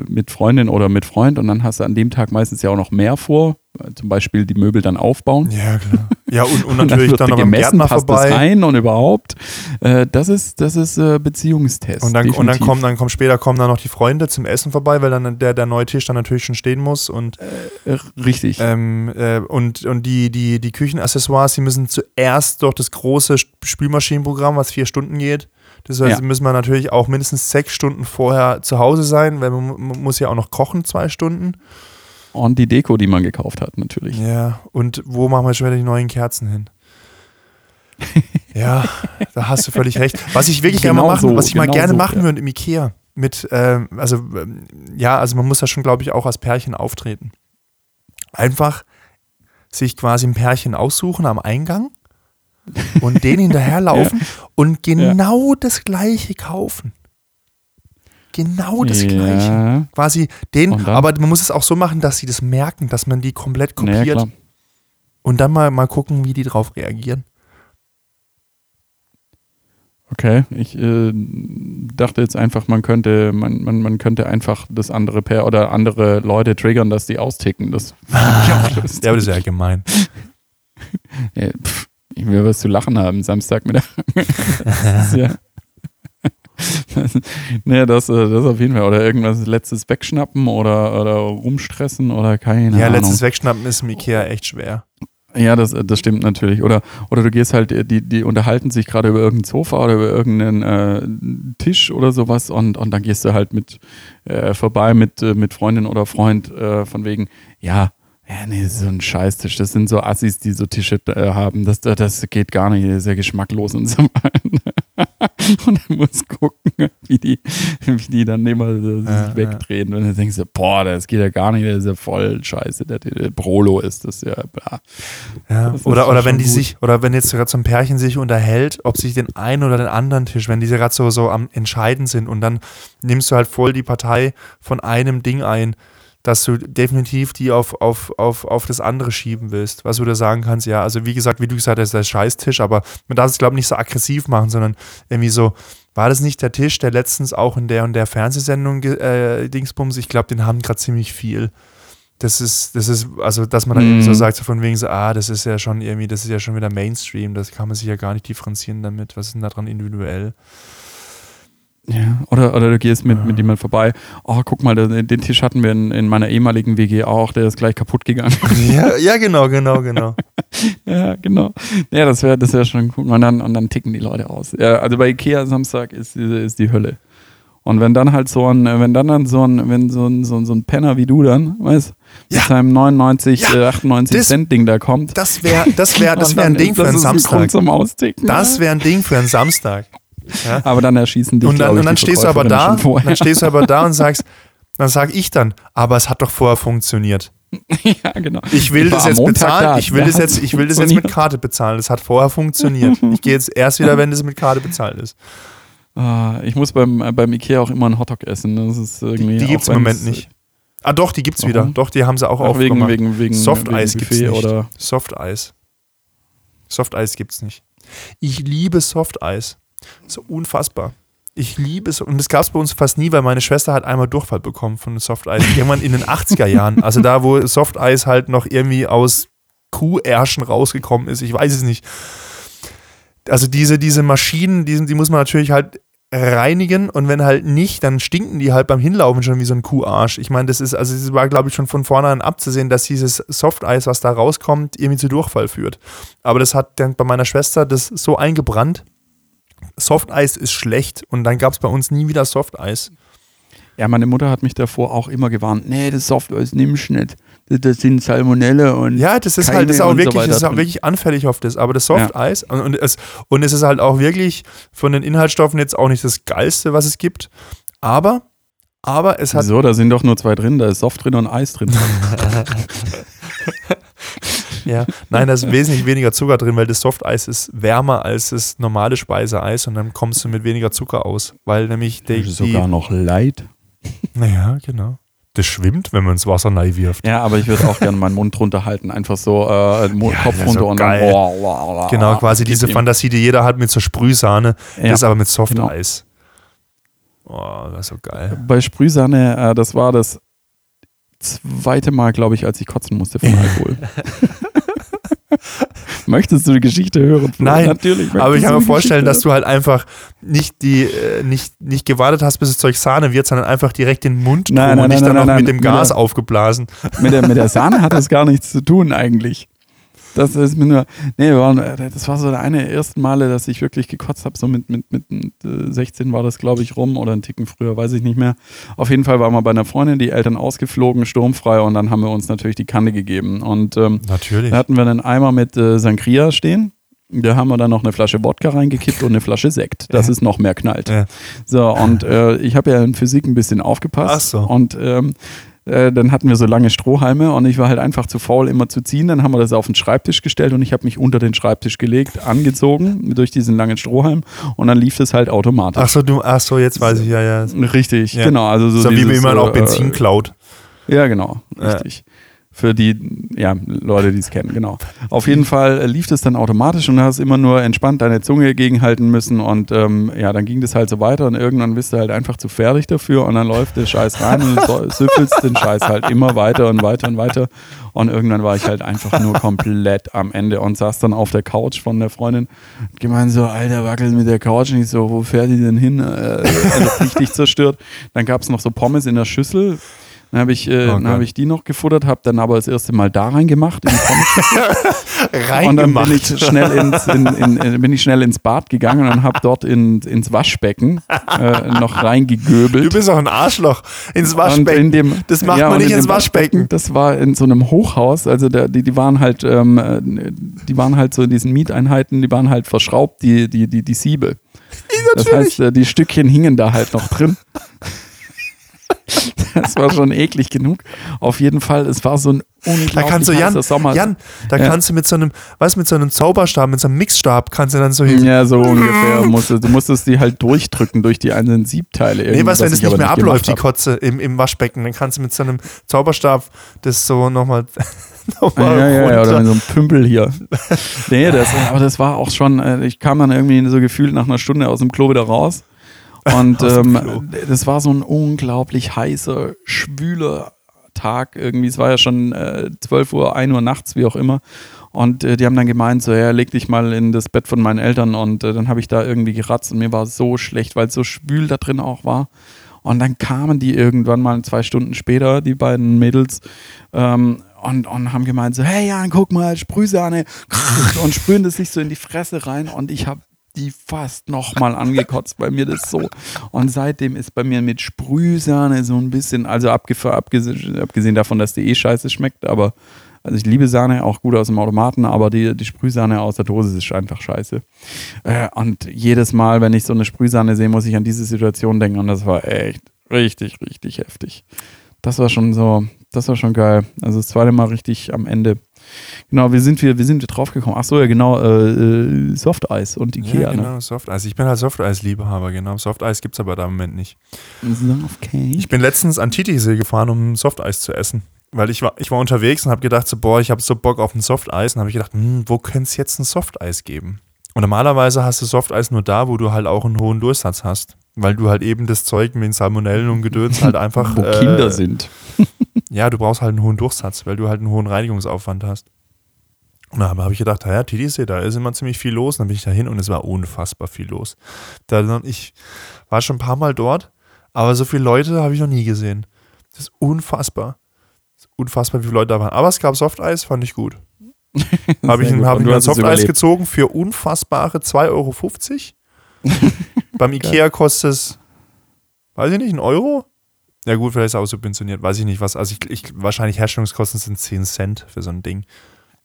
mit Freundin oder mit Freund und dann hast du an dem Tag meistens ja auch noch mehr vor, zum Beispiel die Möbel dann aufbauen. Ja, klar. Ja, und, und [laughs] Und natürlich wird dann noch beim gemessen, Gärtner passt das vorbei. rein und überhaupt. Äh, das ist, das ist äh, Beziehungstest. Und dann, und dann kommen, dann kommen später kommen dann noch die Freunde zum Essen vorbei, weil dann der, der neue Tisch dann natürlich schon stehen muss und, Äh, richtig. ähm, äh, und, und die, die, die Küchenaccessoires, die müssen zuerst durch das große Sp- Spülmaschinenprogramm, was vier Stunden geht. Das heißt, Ja. müssen wir natürlich auch mindestens sechs Stunden vorher zu Hause sein, weil man, man muss ja auch noch kochen, zwei Stunden. Und die Deko, die man gekauft hat, natürlich. Ja, und wo machen wir schon wieder die neuen Kerzen hin? [laughs] ja, da hast du völlig recht. Was ich wirklich Genau gerne mal machen, so, was ich mal genau gerne so, machen ja. würde im Ikea, mit, ähm, also ähm, ja, also man muss da schon, glaube ich, auch als Pärchen auftreten. Einfach sich quasi ein Pärchen aussuchen am Eingang und den [laughs] hinterherlaufen und genau das gleiche kaufen. Genau das gleiche. Ja, Quasi den, aber man muss es auch so machen, dass sie das merken, dass man die komplett ja, kopiert klar. und dann mal, mal gucken, wie die drauf reagieren. Okay, ich äh, dachte jetzt einfach, man könnte, man, man, man könnte einfach das andere Pair oder andere Leute triggern, dass die austicken. Das [laughs] lustig. Ja, aber das ist ja gemein. [laughs] Ja, pff, ich will was zu lachen haben, Samstagmittag. [laughs] ja. [laughs] nee, das, äh, das auf jeden Fall. Oder irgendwas letztes wegschnappen oder, oder rumstressen oder keine Ja, Ahnung. letztes Wegschnappen ist im Ikea echt schwer. Ja, das, das stimmt natürlich. Oder, oder du gehst halt, die, die unterhalten sich gerade über irgendein Sofa oder über irgendeinen äh, Tisch oder sowas und, und dann gehst du halt mit äh, vorbei mit, äh, mit Freundin oder Freund äh, von wegen, ja, ja, nee, das ist so ein Scheißtisch. Das sind so Assis, die so Tische äh, haben. Das, das geht gar nicht, das ist ja geschmacklos und so [laughs] weiter. Und dann musst gucken, wie die, wie die dann immer so sich Ja, wegdrehen. Und dann denkst du, boah, das geht ja gar nicht, das ist ja voll scheiße. Der, der Brolo ist das ja, bla. Ja. Das Oder, oder wenn die gut. sich, oder wenn jetzt gerade so ein Pärchen sich unterhält, ob sich den einen oder den anderen Tisch, wenn diese gerade so, so am Entscheiden sind und dann nimmst du halt voll die Partei von einem Ding ein, dass du definitiv die auf, auf, auf, auf das andere schieben willst. Was du da sagen kannst, ja, also wie gesagt, wie du gesagt hast, der Scheißtisch, aber man darf es, glaube ich, nicht so aggressiv machen, sondern irgendwie so, war das nicht der Tisch, der letztens auch in der und der Fernsehsendung äh, Dingsbums, ich glaube, den haben gerade ziemlich viel. Das ist, das ist, also, dass man dann irgendwie so Mhm. sagt, so von wegen so, ah, das ist ja schon irgendwie, das ist ja schon wieder Mainstream, das kann man sich ja gar nicht differenzieren damit. Was ist denn da dran individuell? Ja, oder, oder du gehst mit, mit jemand vorbei. Oh, guck mal, den, den Tisch hatten wir in, in meiner ehemaligen WG auch, der ist gleich kaputt gegangen. ja, [laughs] ja, genau, genau, genau. [laughs] ja, genau. Ja, das wäre das wär schon cool. Und dann, und dann ticken die Leute aus. Ja, also bei Ikea Samstag ist, die- ist die Hölle. Und wenn dann halt so ein, wenn dann, dann so ein, wenn so ein, so ein, so ein Penner wie du dann, weißt, Ja. mit seinem 99, Ja. äh, 98 Das- Cent Ding da kommt. Das wäre das wär, [laughs] das und wär dann ein Ding für einen Samstag. Das ja. wäre ein Ding für einen Samstag. Ja? [laughs] Aber dann erschießen dich, Und dann, ich, und dann die stehst du aber da, dann stehst du aber da und [laughs] sagst, dann sag ich dann, aber es hat doch vorher funktioniert. [laughs] ja, genau. Ich will war das jetzt Montag bezahlen. da. Ich will Da das jetzt, ich will das jetzt mit. Karte bezahlen. Das hat vorher funktioniert. Ich gehe jetzt erst wieder, wenn das mit Karte bezahlt ist. Ah, ich muss beim, äh, beim Ikea auch immer einen Hotdog essen. Das ist irgendwie Die auch gibt es im Moment nicht. Ah doch, die gibt's Warum? wieder. Doch, die haben sie auch wegen, aufgemacht. wegen, wegen, Softeis wegen gibt's nicht. oder Softeis. Softeis gibt's nicht. Ich liebe Softeis. So unfassbar. Ich liebe es. Und das gab es bei uns fast nie, weil meine Schwester hat einmal Durchfall bekommen von Softeis. Irgendwann in den 80er Jahren. Also da, wo Softeis halt noch irgendwie aus Kuhärschen rausgekommen ist. Ich weiß es nicht. Also diese, diese Maschinen, die, die muss man natürlich halt reinigen und wenn halt nicht, dann stinken die halt beim Hinlaufen schon wie so ein Kuharsch. Ich meine, das ist, also es war, glaube ich, schon von vornherein abzusehen, dass dieses Softeis, was da rauskommt, irgendwie zu Durchfall führt. Aber das hat dann bei meiner Schwester das so eingebrannt. Softeis ist schlecht und dann gab es bei uns nie wieder Softeis. Ja, meine Mutter hat mich davor auch immer gewarnt. Nee, das Softeis nimmst du nicht. Das, sind Salmonelle und Ja, das ist Keime halt, das ist auch so wirklich, weiter das ist auch wirklich anfällig auf das. Aber das Softeis und, und, es, und es ist halt auch wirklich von den Inhaltsstoffen jetzt auch nicht das Geilste, was es gibt. Aber, aber es hat so, da sind doch nur zwei drin. Da ist Soft drin und Eis drin. [laughs] [laughs] Ja, nein, da ist wesentlich weniger Zucker drin, weil das Softeis ist wärmer als das normale Speiseeis und dann kommst du mit weniger Zucker aus, weil nämlich der, Sogar noch Light. naja, genau. Das schwimmt, wenn man ins Wasser neu wirft. Ja, aber ich würde auch gerne meinen Mund drunter halten. Einfach so äh, Ja, Kopf ist runter so und dann. Boah, boah, boah, Genau, quasi diese ihm. Fantasie, die jeder hat mit so Sprühsahne, Ja. das aber mit Softeis. Oh, das ist so geil. Bei Sprühsahne, äh, das war das zweite Mal, glaube ich, als ich kotzen musste von [laughs] Alkohol. Möchtest du die Geschichte hören? Nein, natürlich. Aber ich kann mir vorstellen, dass du halt einfach nicht die äh, nicht, nicht gewartet hast, bis das Zeug Sahne wird, sondern einfach direkt den Mund Nein, tun nein, und dich nein, dann nein, noch mit dem mit Gas der- aufgeblasen. mit der, mit der Sahne hat das gar nichts zu tun eigentlich. Das ist mir nur, nee, waren, äh, das war so der eine der ersten Male, dass ich wirklich gekotzt habe. So mit, mit, mit äh, 16 war das, glaube ich, rum oder einen Ticken früher, weiß ich nicht mehr. Auf jeden Fall waren wir bei einer Freundin, die Eltern ausgeflogen, sturmfrei und dann haben wir uns natürlich die Kante gegeben. Und ähm, Natürlich. da hatten wir einen Eimer mit äh, Sangria stehen. Da haben wir dann noch eine Flasche Wodka reingekippt und eine Flasche Sekt, dass Ja. es noch mehr knallt. Ja. So, und äh, ich habe ja in Physik ein bisschen aufgepasst. Ach so. Und ähm, äh, dann hatten wir so lange Strohhalme und ich war halt einfach zu faul, immer zu ziehen. Dann haben wir das auf den Schreibtisch gestellt und ich habe mich unter den Schreibtisch gelegt, angezogen durch diesen langen Strohhalm und dann lief das halt automatisch. Ach so, du, ach so, jetzt weiß ich ja, ja. Richtig, Ja. genau. Also so, So, wie dieses, man auch äh, Benzin klaut. ja, genau, Ja. Für die ja, Leute, die es kennen, genau. Auf jeden Fall äh, lief das dann automatisch und du hast immer nur entspannt deine Zunge gegenhalten müssen und ähm, ja, dann ging das halt so weiter und irgendwann bist du halt einfach zu fertig dafür und dann läuft der Scheiß rein und du [laughs] süffelst den Scheiß halt immer weiter und weiter und weiter und irgendwann war ich halt einfach nur komplett am Ende und saß dann auf der Couch von der Freundin und gemeint so, Alter, wackel mit der Couch nicht so, wo fährt die denn hin? Äh, also richtig zerstört. Dann gab es noch so Pommes in der Schüssel. Dann habe ich, äh, Oh dann hab ich die noch gefuttert, habe dann aber das erste Mal da reingemacht Pommes. [laughs] und dann bin ich schnell ins, in, in, in, bin ich schnell ins Bad gegangen und habe dort in, ins Waschbecken äh, noch Du reingegöbelt. bist auch ein Arschloch. Ins Waschbecken. dem, das macht ja, man nicht in ins Waschbecken. Das war in so einem Hochhaus, also der, die, die waren halt, ähm, äh, die waren halt so in diesen Mieteinheiten, die waren halt verschraubt, die, die, die, die Siebe. [laughs] Das heißt, äh, die Stückchen hingen da halt noch drin. Das war schon eklig genug. Auf jeden Fall, es war so ein Da unglaublich kannst du, Jan, Sommer. Jan, da Ja. kannst du mit so einem, was, mit so einem Zauberstab, mit so einem Mixstab, kannst du dann so hin. ja, so ungefähr. Musstest, du musstest die halt durchdrücken durch die einzelnen Siebteile. Nee, was, wenn es ich nicht mehr abläuft, die. Kotze im, im Waschbecken, dann kannst du mit so einem Zauberstab das so nochmal [laughs] noch Ja, ja, ja, oder so einem Pümpel hier. Nee, das, aber das war auch schon, äh, ich kam dann irgendwie so gefühlt nach einer Stunde aus dem Klo wieder raus. Und [laughs] ähm, das war so ein unglaublich heißer, schwüler Tag irgendwie. Es war ja schon äh, 12 Uhr, 1 Uhr nachts, wie auch immer. Und äh, die haben dann gemeint, so, ja, leg dich mal in das Bett von meinen Eltern. Und äh, dann habe ich da irgendwie geratzt und mir war so schlecht, weil es so schwül da drin auch war. Und dann kamen die irgendwann mal zwei Stunden später, die beiden Mädels, ähm, und, und haben gemeint so, hey Jan, guck mal, Sprühsahne [laughs] und sprühen das sich so in die Fresse rein und ich habe die fast nochmal angekotzt bei mir das so und seitdem ist bei mir mit Sprühsahne so ein bisschen, also abgesehen, abgesehen davon, dass die eh scheiße schmeckt, aber Also ich liebe Sahne, auch gut aus dem Automaten, aber die, die Sprühsahne aus der Dose ist einfach scheiße. Äh, und jedes Mal, wenn ich so eine Sprühsahne sehe, muss ich an diese Situation denken und das war echt richtig, richtig heftig. Das war schon so, das war schon geil. Also das zweite Mal richtig am Ende. Genau, wie sind wir, wie sind wir drauf gekommen? Ach so, ja genau, äh, äh Softeis und Ikea. Ja, genau, ne? Softeis. Ich bin halt Softeis-Liebhaber, genau. Softeis gibt es aber da im Moment nicht. Okay. Ich bin letztens an Titisee gefahren, um Softeis zu essen. Weil ich war, ich war unterwegs und habe gedacht, so, boah, ich habe so Bock auf ein Softeis. Und habe ich gedacht, hm, wo könnte es jetzt ein Softeis geben? Und normalerweise hast du Softeis nur da, wo du halt auch einen hohen Durchsatz hast. Weil du halt eben das Zeug mit den Salmonellen und Gedöns halt [laughs] einfach. wo äh, Kinder sind. Ja, du brauchst halt einen hohen Durchsatz, weil du halt einen hohen Reinigungsaufwand hast. Und da habe ich gedacht, ja, TDC, da ist immer ziemlich viel los. Und dann bin ich da hin und es war unfassbar viel los. Da, ich war schon ein paar Mal dort, aber so viele Leute habe ich noch nie gesehen. Das ist unfassbar. Das ist unfassbar, wie viele Leute da waren. Aber es gab Softeis, fand ich gut. [laughs] habe ich, hab ich mir ein Softeis gezogen für unfassbare 2,50 Euro. [laughs] Beim Ikea kostet es, weiß ich nicht, ein Euro? Ja gut, vielleicht ist es auch subventioniert, weiß ich nicht was. Also ich, ich, wahrscheinlich Herstellungskosten sind 10 Cent für so ein Ding.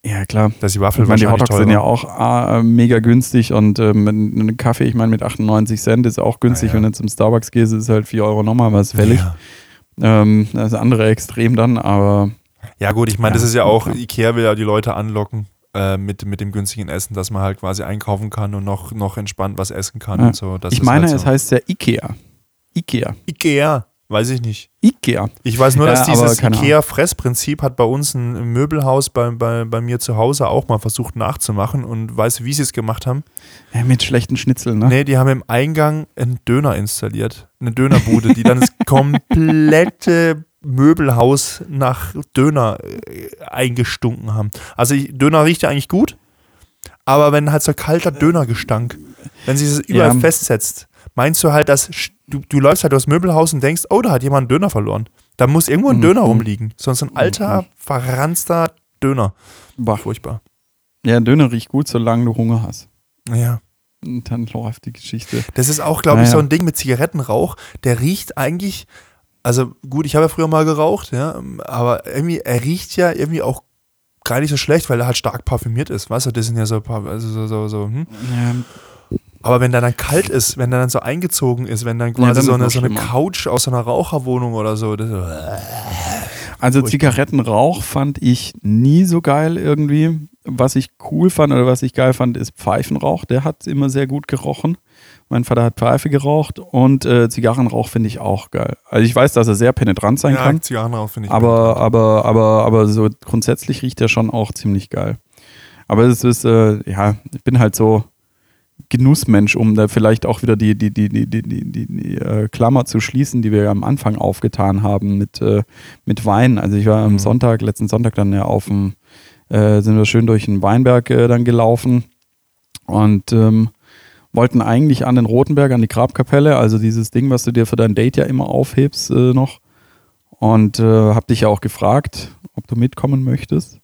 Ja, klar. Dass die Waffel ich meine, die Hotdogs sind ja auch äh, mega günstig und ähm, ein Kaffee, ich meine, mit 98 Cent ist auch günstig. Ja, ja. Wenn du zum Starbucks gehst, ist halt 4 Euro nochmal was fällig. Ja. Ähm, das andere Extrem dann, aber. Ja, gut, ich meine, das ist ja auch, Ikea will ja die Leute anlocken äh, mit, mit dem günstigen Essen, dass man halt quasi einkaufen kann und noch, noch entspannt was essen kann und so. Das ich meine, halt so. es heißt ja Ikea. Ikea. Ikea. Weiß ich nicht. Ikea. Ich weiß nur, dass ja, dieses Ikea-Fressprinzip hat bei uns ein Möbelhaus bei, bei, bei mir zu Hause auch mal versucht nachzumachen und weißt du, wie sie es gemacht haben? Ja, mit schlechten Schnitzeln, ne? Nee, die haben im Eingang einen Döner installiert. Eine Dönerbude, die dann das [laughs] komplette Möbelhaus nach Döner äh, eingestunken haben. Also Döner riecht ja eigentlich gut, aber wenn halt so kalter Dönergestank, wenn sich das überall ja. festsetzt, meinst du halt, dass du, du läufst halt durchs Möbelhaus und denkst, oh, da hat jemand einen Döner verloren. Da muss irgendwo ein mhm. Döner rumliegen. Sonst ein alter, mhm. verranzter Döner. Bah. Furchtbar. Ja, Döner riecht gut, solange du Hunger hast. Ja. Und dann läuft die Geschichte. Das ist auch, glaube ich, naja. so ein Ding mit Zigarettenrauch. Der riecht eigentlich, also gut, ich habe ja früher mal geraucht, ja, aber irgendwie, er riecht ja irgendwie auch gar nicht so schlecht, weil er halt stark parfümiert ist. Weißt du, das sind ja so, also so, so, so hm? ja, aber wenn der dann kalt ist, wenn der dann so eingezogen ist, wenn dann quasi ja, dann so, eine, so eine Couch aus einer Raucherwohnung oder so. Das, also Zigarettenrauch fand ich nie so geil irgendwie. Was ich cool fand oder was ich geil fand, ist Pfeifenrauch. Der hat immer sehr gut gerochen. Mein Vater hat Pfeife geraucht und äh, Zigarrenrauch finde ich auch geil. Also ich weiß, dass er sehr penetrant sein ja, kann. Zigarrenrauch finde ich. Aber, aber, aber, aber so grundsätzlich riecht er schon auch ziemlich geil. Aber es ist, äh, ja, ich bin halt so, Genussmensch, um da vielleicht auch wieder die, die, die, die, die, die, die äh, Klammer zu schließen, die wir am Anfang aufgetan haben mit, äh, mit Wein. Also ich war am mhm. Sonntag, letzten Sonntag dann ja auf dem, äh, sind wir schön durch den Weinberg äh, dann gelaufen und ähm, wollten eigentlich an den Rotenberg, an die Grabkapelle, also dieses Ding, was du dir für dein Date ja immer aufhebst äh, noch. Und äh, hab dich ja auch gefragt, ob du mitkommen möchtest.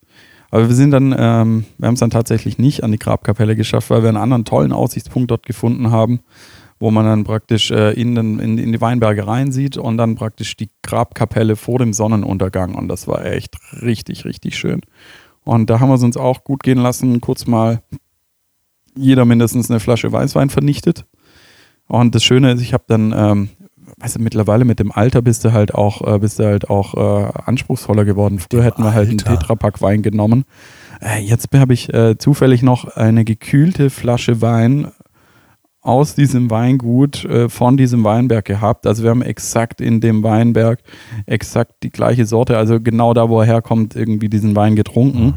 Aber wir sind dann, ähm, wir haben es dann tatsächlich nicht an die Grabkapelle geschafft, weil wir einen anderen tollen Aussichtspunkt dort gefunden haben, wo man dann praktisch äh, in, den, in, in, die Weinberge rein sieht und dann praktisch die Grabkapelle vor dem Sonnenuntergang. Und das war echt richtig, richtig schön. Und da haben wir es uns auch gut gehen lassen, kurz mal jeder mindestens eine Flasche Weißwein vernichtet. Und das Schöne ist, ich habe dann ähm, weißt du, mittlerweile mit dem Alter bist du halt auch, äh, bist du halt auch äh, anspruchsvoller geworden. Früher hätten wir halt einen Tetrapack Wein genommen. Äh, jetzt habe ich äh, zufällig noch eine gekühlte Flasche Wein aus diesem Weingut äh, von diesem Weinberg gehabt. Also wir haben exakt in dem Weinberg exakt die gleiche Sorte, also genau da, wo er herkommt, irgendwie diesen Wein getrunken. Mhm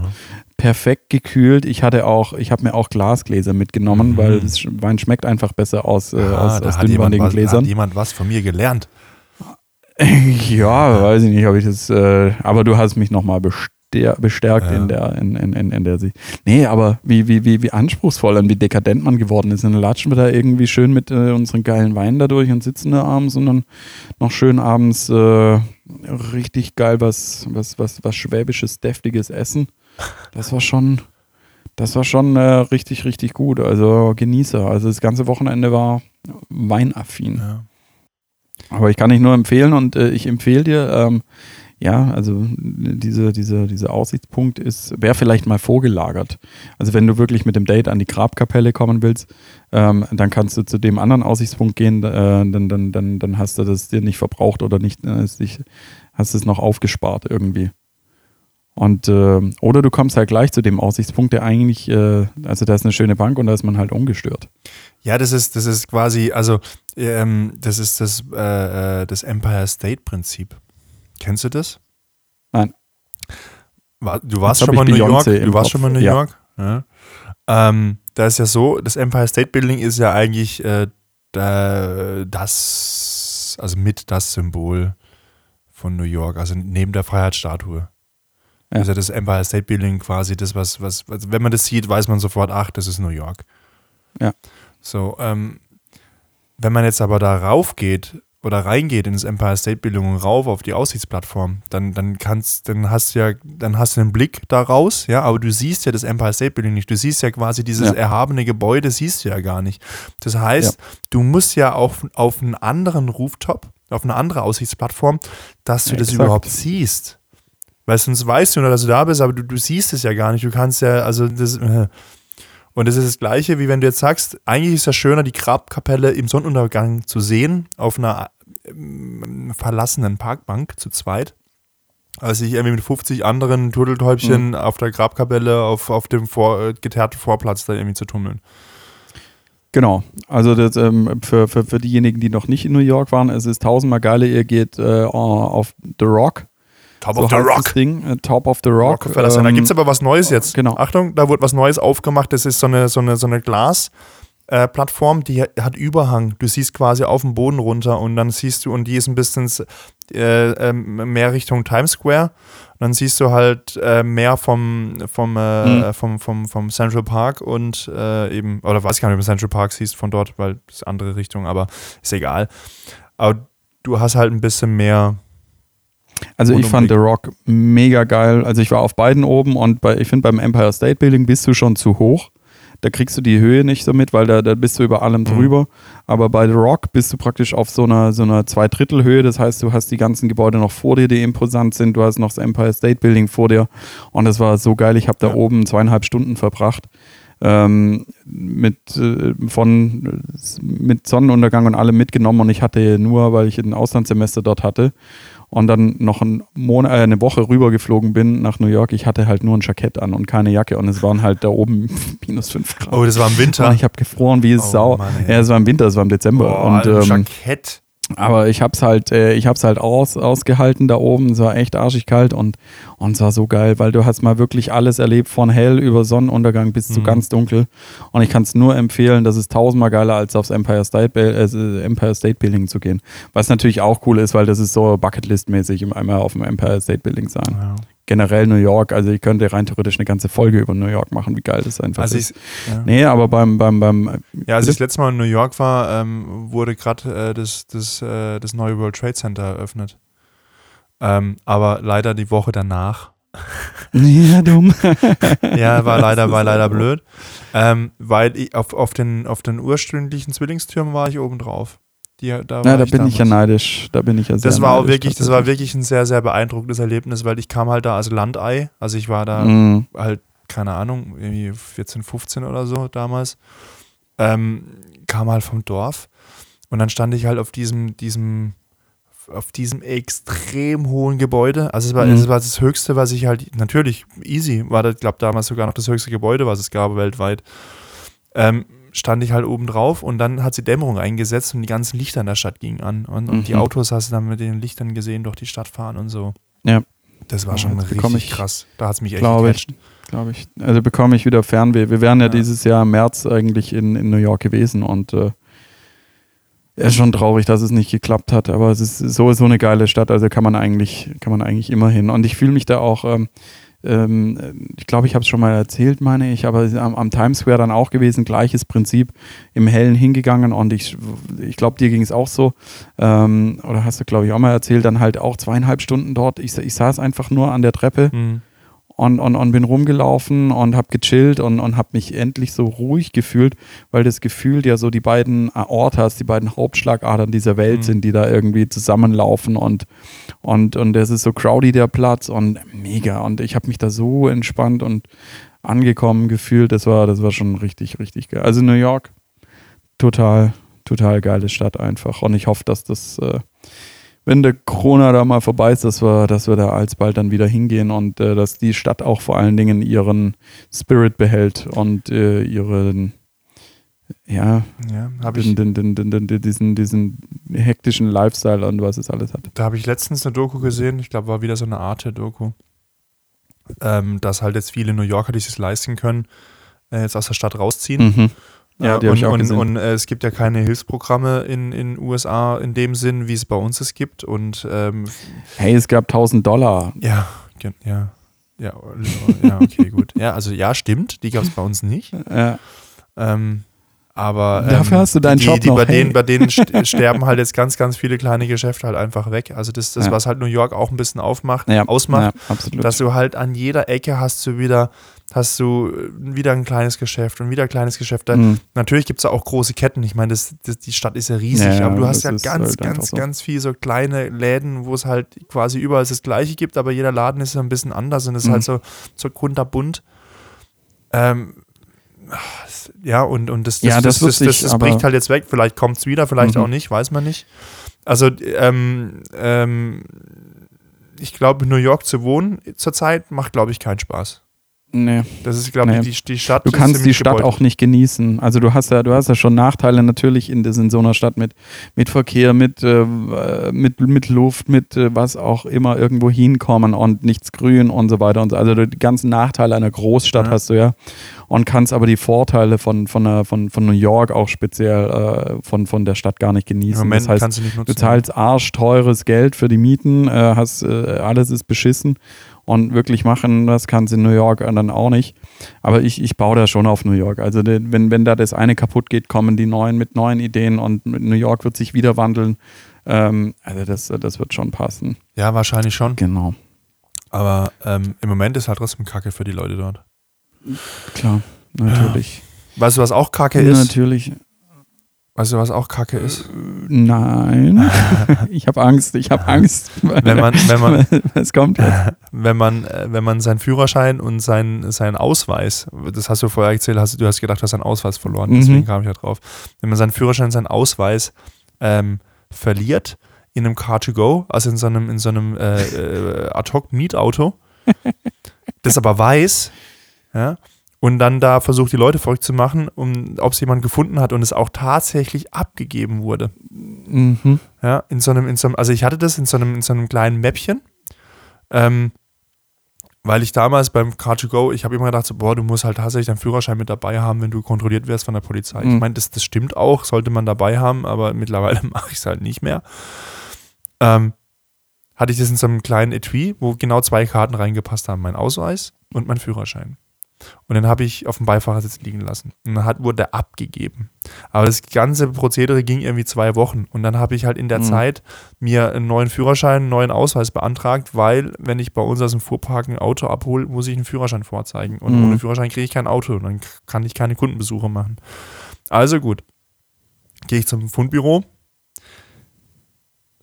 perfekt gekühlt. Ich hatte auch, ich habe mir auch Glasgläser mitgenommen, mhm. weil das Wein schmeckt einfach besser aus, äh, Aha, aus, aus dünnwandigen Gläsern. Hat jemand was von mir gelernt? [laughs] ja, weiß ich nicht, ob ich das, äh, aber du hast mich nochmal bestärkt ja. in der, in, in, in, in der Sicht. Nee, aber wie, wie, wie, wie anspruchsvoll und wie dekadent man geworden ist. Und dann latschen wir da irgendwie schön mit äh, unseren geilen Weinen da durch und sitzen da abends und dann noch schön abends äh, richtig geil was, was, was, was Schwäbisches, deftiges Essen. Das war schon, das war schon äh, richtig, richtig gut. Also Genießer. Also das ganze Wochenende war weinaffin. Ja. Aber ich kann dich nur empfehlen und äh, ich empfehle dir, ähm, ja, also diese, diese, dieser Aussichtspunkt ist, wäre vielleicht mal vorgelagert. Also wenn du wirklich mit dem Date an die Grabkapelle kommen willst, ähm, dann kannst du zu dem anderen Aussichtspunkt gehen, äh, dann, dann, dann, dann hast du das dir nicht verbraucht oder nicht, äh, hast es noch aufgespart irgendwie. Und äh, oder du kommst halt gleich zu dem Aussichtspunkt, der eigentlich, äh, also da ist eine schöne Bank und da ist man halt ungestört. Ja, das ist, das ist quasi, also ähm, das ist das, äh, äh das Empire State Prinzip. Kennst du das? Nein. War, du warst schon mal in New York. Du warst schon mal in New. York. Ja. Ähm, da ist ja so, das Empire State Building ist ja eigentlich äh, das, also mit das Symbol von New York, also neben der Freiheitsstatue. Ja. Also das Empire State Building quasi das, was, was, also wenn man das sieht, weiß man sofort, ach, das ist New York. Ja. So, ähm, wenn man jetzt aber da rauf geht oder reingeht ins Empire State Building und rauf auf die Aussichtsplattform, dann, dann kannst, dann hast du ja, dann hast du einen Blick da raus, ja, aber du siehst ja das Empire State Building nicht. Du siehst ja quasi dieses ja. erhabene Gebäude, siehst du ja gar nicht. Das heißt, ja. du musst ja auf, auf einen anderen Rooftop, auf eine andere Aussichtsplattform, dass du ja, das exakt. überhaupt siehst. Weil sonst weißt du nur, dass du da bist, aber du, du siehst es ja gar nicht. Du kannst ja, also das. Äh, und das ist das Gleiche, wie wenn du jetzt sagst, eigentlich ist es ja schöner, die Grabkapelle im Sonnenuntergang zu sehen, auf einer äh, verlassenen Parkbank zu zweit, als sich irgendwie mit 50 anderen Turteltäubchen mhm. auf der Grabkapelle auf, auf dem vor, äh, geteerten Vorplatz da irgendwie zu tummeln. Genau, also das, ähm, für, für, für diejenigen, die noch nicht in New York waren, es ist tausendmal geiler, ihr geht äh, auf The Rock Top so of the Rock. Ding, äh, Top of the Rock. Rockefeller ähm, Da gibt es aber was Neues jetzt. Genau. Achtung, da wurde was Neues aufgemacht. Das ist so eine, so eine, so eine Glas. Äh, Plattform, die hat Überhang. Du siehst quasi auf den Boden runter und dann siehst du, und die ist ein bisschen äh, ähm, mehr Richtung Times Square. Und dann siehst du halt äh, mehr vom, vom, äh, mhm. vom, vom, vom Central Park und äh, eben, oder weiß ich gar nicht, ob du Central Park siehst von dort, weil das ist andere Richtung, aber ist egal. Aber du hast halt ein bisschen mehr also ich fand The Rock mega geil. Also ich war auf beiden oben und bei, ich finde beim Empire State Building bist du schon zu hoch. Da kriegst du die Höhe nicht so mit, weil da, da bist du über allem mhm. drüber. Mhm. Aber bei The Rock bist du praktisch auf so einer, so einer Zweidrittelhöhe. Das heißt, du hast die ganzen Gebäude noch vor dir, die imposant sind. Du hast noch das Empire State Building vor dir. Und das war so geil. Ich habe da ja. oben zweieinhalb Stunden verbracht. Ähm, mit, äh, von, mit Sonnenuntergang und allem mitgenommen. Und ich hatte nur, weil ich ein Auslandssemester dort hatte und dann noch ein Monat, äh, eine Woche rübergeflogen bin nach New York, ich hatte halt nur ein Jackett an und keine Jacke und es waren halt da oben [laughs] minus 5 Grad. Oh, das war im Winter? Und ich habe gefroren wie es oh, Sau. Mann, ja, es war im Winter, es war im Dezember. Oh, und, ähm, Jackett? Aber ich hab's halt, äh, ich hab's halt aus, ausgehalten da oben. Es war echt arschig kalt und, und es war so geil, weil du hast mal wirklich alles erlebt, von hell über Sonnenuntergang bis mhm. zu ganz dunkel. Und ich kann es nur empfehlen, das ist tausendmal geiler, als aufs Empire State, äh, Empire State Building zu gehen. Was natürlich auch cool ist, weil das ist so Bucketlist-mäßig, einmal auf dem Empire State Building sein. Ja generell New York. Also ich könnte rein theoretisch eine ganze Folge über New York machen, wie geil das einfach also ist. Ja. Nee, aber beim, beim, beim Ja, als ich das letzte Mal in New York war, ähm, wurde gerade äh, das, das, äh, das neue World Trade Center eröffnet. Ähm, aber leider die Woche danach. ja, [laughs] dumm. ja, war leider, war leider blöd. Ähm, weil ich auf, auf, den, auf den ursprünglichen Zwillingstürmen war ich oben drauf. Die, da ja, da ich bin ich ja neidisch. Da bin ich ja sehr Das war auch wirklich, das war wirklich ein sehr, sehr beeindruckendes Erlebnis, weil ich kam halt da als Landei. Also ich war da mhm. halt, keine Ahnung, irgendwie 14, 15 oder so damals. Ähm, kam halt vom Dorf. Und dann stand ich halt auf diesem, diesem, auf diesem extrem hohen Gebäude. Also es war, mhm. es war das Höchste, was ich halt, natürlich, easy, war das, glaube damals sogar noch das höchste Gebäude, was es gab weltweit. Ähm, stand ich halt oben drauf und dann hat sie Dämmerung eingesetzt und die ganzen Lichter in der Stadt gingen an. Und, und die mhm. Autos hast du dann mit den Lichtern gesehen, durch die Stadt fahren und so. Ja. Das war schon richtig ich, krass. Da hat es mich echt glaube ich, glaube ich. Also bekomme ich wieder Fernweh. Wir wären ja, ja, dieses Jahr im März eigentlich in, in New York gewesen und äh, es ist schon traurig, dass es nicht geklappt hat, aber es ist so, so eine geile Stadt, also kann man eigentlich, kann man eigentlich immer hin. Und ich fühle mich da auch, ähm, ähm, ich glaube, ich habe es schon mal erzählt, meine ich, aber am, am, Times Square dann auch gewesen, gleiches Prinzip, im Hellen hingegangen und ich, ich glaube, dir ging es auch so, ähm, oder hast du, glaube ich, auch mal erzählt, dann halt auch zweieinhalb Stunden dort. Ich, ich saß einfach nur an der Treppe. Mhm und, und, und bin rumgelaufen und habe gechillt und, und habe mich endlich so ruhig gefühlt, weil das Gefühl ja so die beiden Aortas, die beiden Hauptschlagadern dieser Welt mhm. sind, die da irgendwie zusammenlaufen und, Und, und es ist so crowdy der Platz und mega. Und ich habe mich da so entspannt und angekommen gefühlt. Das war, das war schon richtig, richtig geil. Also New York, total, total geile Stadt einfach. Und ich hoffe, dass das, äh, wenn der Corona da mal vorbei ist, dass wir, dass wir da alsbald dann wieder hingehen und äh, dass die Stadt auch vor allen Dingen ihren Spirit behält und äh, ihren ja, Ja, habe ich, den, den, den, diesen, diesen hektischen Lifestyle und was es alles hat. da habe ich letztens eine Doku gesehen, ich glaube, war wieder so eine Arte-Doku, ähm, dass halt jetzt viele New Yorker, die sich leisten können, äh, jetzt aus der Stadt rausziehen. Mhm. Ja, Äh, die habe und, auch und, gesehen. und äh, es gibt ja keine Hilfsprogramme in den USA in dem Sinn, wie es bei uns es gibt. Und ähm, hey, es gab 1000 Dollar. ja, ja, ja, okay, gut. Ja, also ja, stimmt, die gab es bei uns nicht. [laughs] Ja. Ähm, aber ähm, Dafür hast du deinen die, Job die noch, bei hey. denen, bei denen st- [laughs] sterben halt jetzt ganz, ganz viele kleine Geschäfte halt einfach weg. Also das, das Ja. was halt New York auch ein bisschen aufmacht, Ja, ausmacht, ja, dass du halt an jeder Ecke hast du wieder, hast du äh, wieder ein kleines Geschäft und wieder ein kleines Geschäft. Mhm. Natürlich gibt es da auch große Ketten. Ich meine, das, das, die Stadt ist ja riesig, aber du hast ja ganz, halt ganz, so. ganz viel so kleine Läden, wo es halt quasi überall das Gleiche gibt, aber jeder Laden ist ja ein bisschen anders und ist Mhm. halt so, so kunterbunt. Ähm, ja, und, und das, das, Ja, das das, das, das, bricht halt jetzt weg. Vielleicht kommt es wieder, vielleicht Mhm. auch nicht, weiß man nicht. Also, ähm, ähm, ich glaube, New York zu wohnen zurzeit macht, glaube ich, keinen Spaß. Nee. Das ist, glaube Nee. ich, die, die Stadt. Du kannst die Stadt gebeutelt. auch nicht genießen. Also du hast ja, du hast ja schon Nachteile natürlich in, in so einer Stadt mit, mit Verkehr, mit, äh, mit, mit Luft, mit äh, was auch immer irgendwo hinkommen und nichts grün und so weiter und so. Also die ganzen Nachteile einer Großstadt Ja. hast du ja und kannst aber die Vorteile von, von, der, von, von New York auch speziell äh, von, von der Stadt gar nicht genießen. Das heißt, du nutzen. Du zahlst arschteures Geld für die Mieten, äh, hast, äh, alles ist beschissen und wirklich machen, das kannst du in New York dann auch nicht. Aber ich, ich baue da schon auf New York. Also wenn, wenn da das eine kaputt geht, kommen die neuen mit neuen Ideen und New York wird sich wieder wandeln. Ähm, also das, das wird schon passen. Ja, wahrscheinlich schon. Genau, Aber ähm, im Moment ist halt trotzdem Kacke für die Leute dort. klar, natürlich. Weißt du, was auch Kacke ist? Natürlich. Weißt du, was auch Kacke ist? Nein. [laughs] ich habe Angst, ich habe Angst. Wenn man, wenn man, [laughs] es kommt jetzt. [laughs] wenn man, äh, wenn man seinen Führerschein und seinen, seinen Ausweis, das hast du vorher erzählt, hast, du hast gedacht, du hast deinen Ausweis verloren, Mhm. deswegen kam ich ja drauf. Wenn man seinen Führerschein und seinen Ausweis ähm, verliert in einem Car2Go, also in so einem, in so einem äh, äh, Ad-Hoc-Mietauto, das aber weiß, ja, und dann da versucht, die Leute verrückt zu machen, um, ob es jemand gefunden hat und es auch tatsächlich abgegeben wurde. Mhm. Ja, in so einem, in so einem, also ich hatte das in so einem, in so einem kleinen Mäppchen. Ähm, weil ich damals beim Car2Go, ich habe immer gedacht, so, boah, du musst halt tatsächlich deinen Führerschein mit dabei haben, wenn du kontrolliert wirst von der Polizei. Ich Mhm. meine, das, das stimmt auch, sollte man dabei haben, aber mittlerweile [laughs] mache ich es halt nicht mehr. Ähm, hatte ich das in so einem kleinen Etui, wo genau zwei Karten reingepasst haben, mein Ausweis und mein Führerschein. Und den habe ich auf dem Beifahrersitz liegen lassen. Und dann hat, wurde der abgegeben. Aber das ganze Prozedere ging irgendwie zwei Wochen. Und dann habe ich halt in der Mhm. Zeit mir einen neuen Führerschein, einen neuen Ausweis beantragt, weil, wenn ich bei uns aus dem Fuhrpark ein Auto abhole, muss ich einen Führerschein vorzeigen. Und Mhm. ohne Führerschein kriege ich kein Auto. Und dann kann ich keine Kundenbesuche machen. Also gut. Gehe ich zum Fundbüro.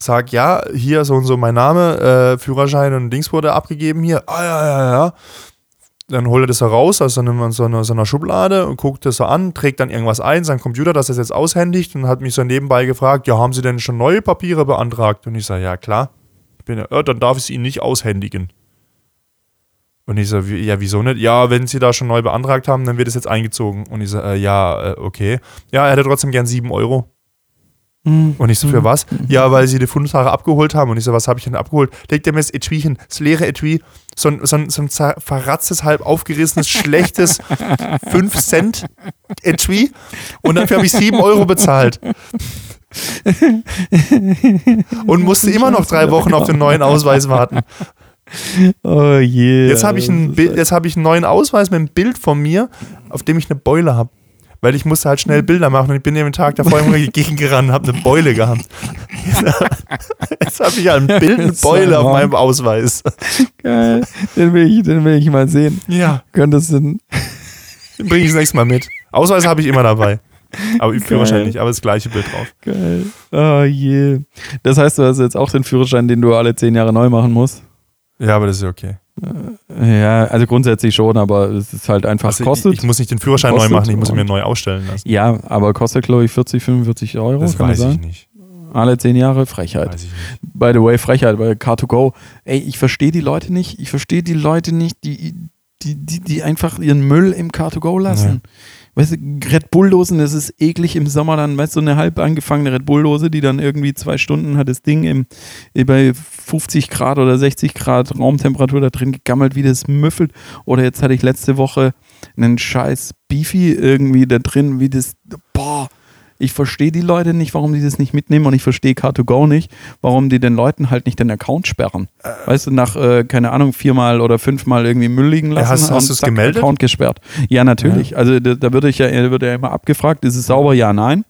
Sag, ja, hier so und so mein Name, äh, Führerschein und Dings wurde abgegeben hier. Ah, ja, ja, ja. Dann holt er das heraus aus so einer, so, einer, Schublade und guckt das so an, trägt dann irgendwas ein, sein Computer, dass er es jetzt aushändigt und hat mich so nebenbei gefragt, ja, haben Sie denn schon neue Papiere beantragt? Und ich sage, ja, klar. Ich bin, ja, "Ja, dann darf ich es Ihnen nicht aushändigen. Und ich so, ja, wieso nicht? Ja, wenn Sie da schon neu beantragt haben, dann wird es jetzt eingezogen. Und ich so, äh, ja, äh, okay. Ja, er hätte trotzdem gern 7 Euro. Mhm. Und ich so, für was? Ja, weil sie die Fundsache abgeholt haben. Und ich so, was habe ich denn abgeholt? Legt er mir das Etuichen, das leere Etui, so ein, so ein, so ein verratztes, halb aufgerissenes, schlechtes [laughs] 5 Cent Etui. Und dafür habe ich 7 Euro bezahlt. Und musste immer noch drei Wochen auf den neuen Ausweis warten. Oh je. Jetzt habe ich, ein Das Bild- ist- jetzt hab ich einen neuen Ausweis mit einem Bild von mir, auf dem ich eine Beule habe. Weil ich musste halt schnell Bilder machen und ich bin den Tag davor immer [laughs] gegengerannt und habe eine Beule gehabt. [laughs] Jetzt habe ich halt ein Bild, eine Beule auf meinem Ausweis. Geil. Den will ich, den will ich mal sehen. Ja, Könntest du. den bringe ich das nächste Mal mit. Ausweis habe ich immer dabei. Aber Geil. Führerschein nicht, aber das gleiche Bild drauf. Geil. Oh je. Das heißt, du hast jetzt auch den Führerschein, den du alle zehn Jahre neu machen musst? Ja, aber das ist okay. Ja, also grundsätzlich schon, aber es ist halt einfach Also kostet. ich, ich muss nicht den Führerschein neu machen, ich muss ihn mir neu ausstellen lassen. ja, aber kostet, glaube ich, 40, 45 Euro. Das kann weiß das ich nicht. Alle zehn Jahre Frechheit. By the way, Frechheit, weil Car2Go, ey, ich verstehe die Leute nicht. Ich verstehe die Leute nicht, die, die, die, die einfach ihren Müll im Car2Go lassen. Weißt du, Red Bull-Dosen, das ist eklig im Sommer dann, weißt du, so eine halb angefangene Red Bull-Dose, die dann irgendwie zwei Stunden hat das Ding im, eh bei 50 Grad oder 60 Grad Raumtemperatur da drin gegammelt, wie das müffelt. Oder jetzt hatte ich letzte Woche einen scheiß Beefy irgendwie da drin, wie das, boah, ich verstehe die Leute nicht, warum die das nicht mitnehmen und ich verstehe Car2Go nicht, warum die den Leuten halt nicht den Account sperren. weißt du, nach, äh, keine Ahnung, viermal oder fünfmal irgendwie Müll liegen lassen hast- hast und du's zack, gemeldet? Account gesperrt. Ja, natürlich. Also da, da würde ich ja, wird ja immer abgefragt, ist es sauber? Ja, nein.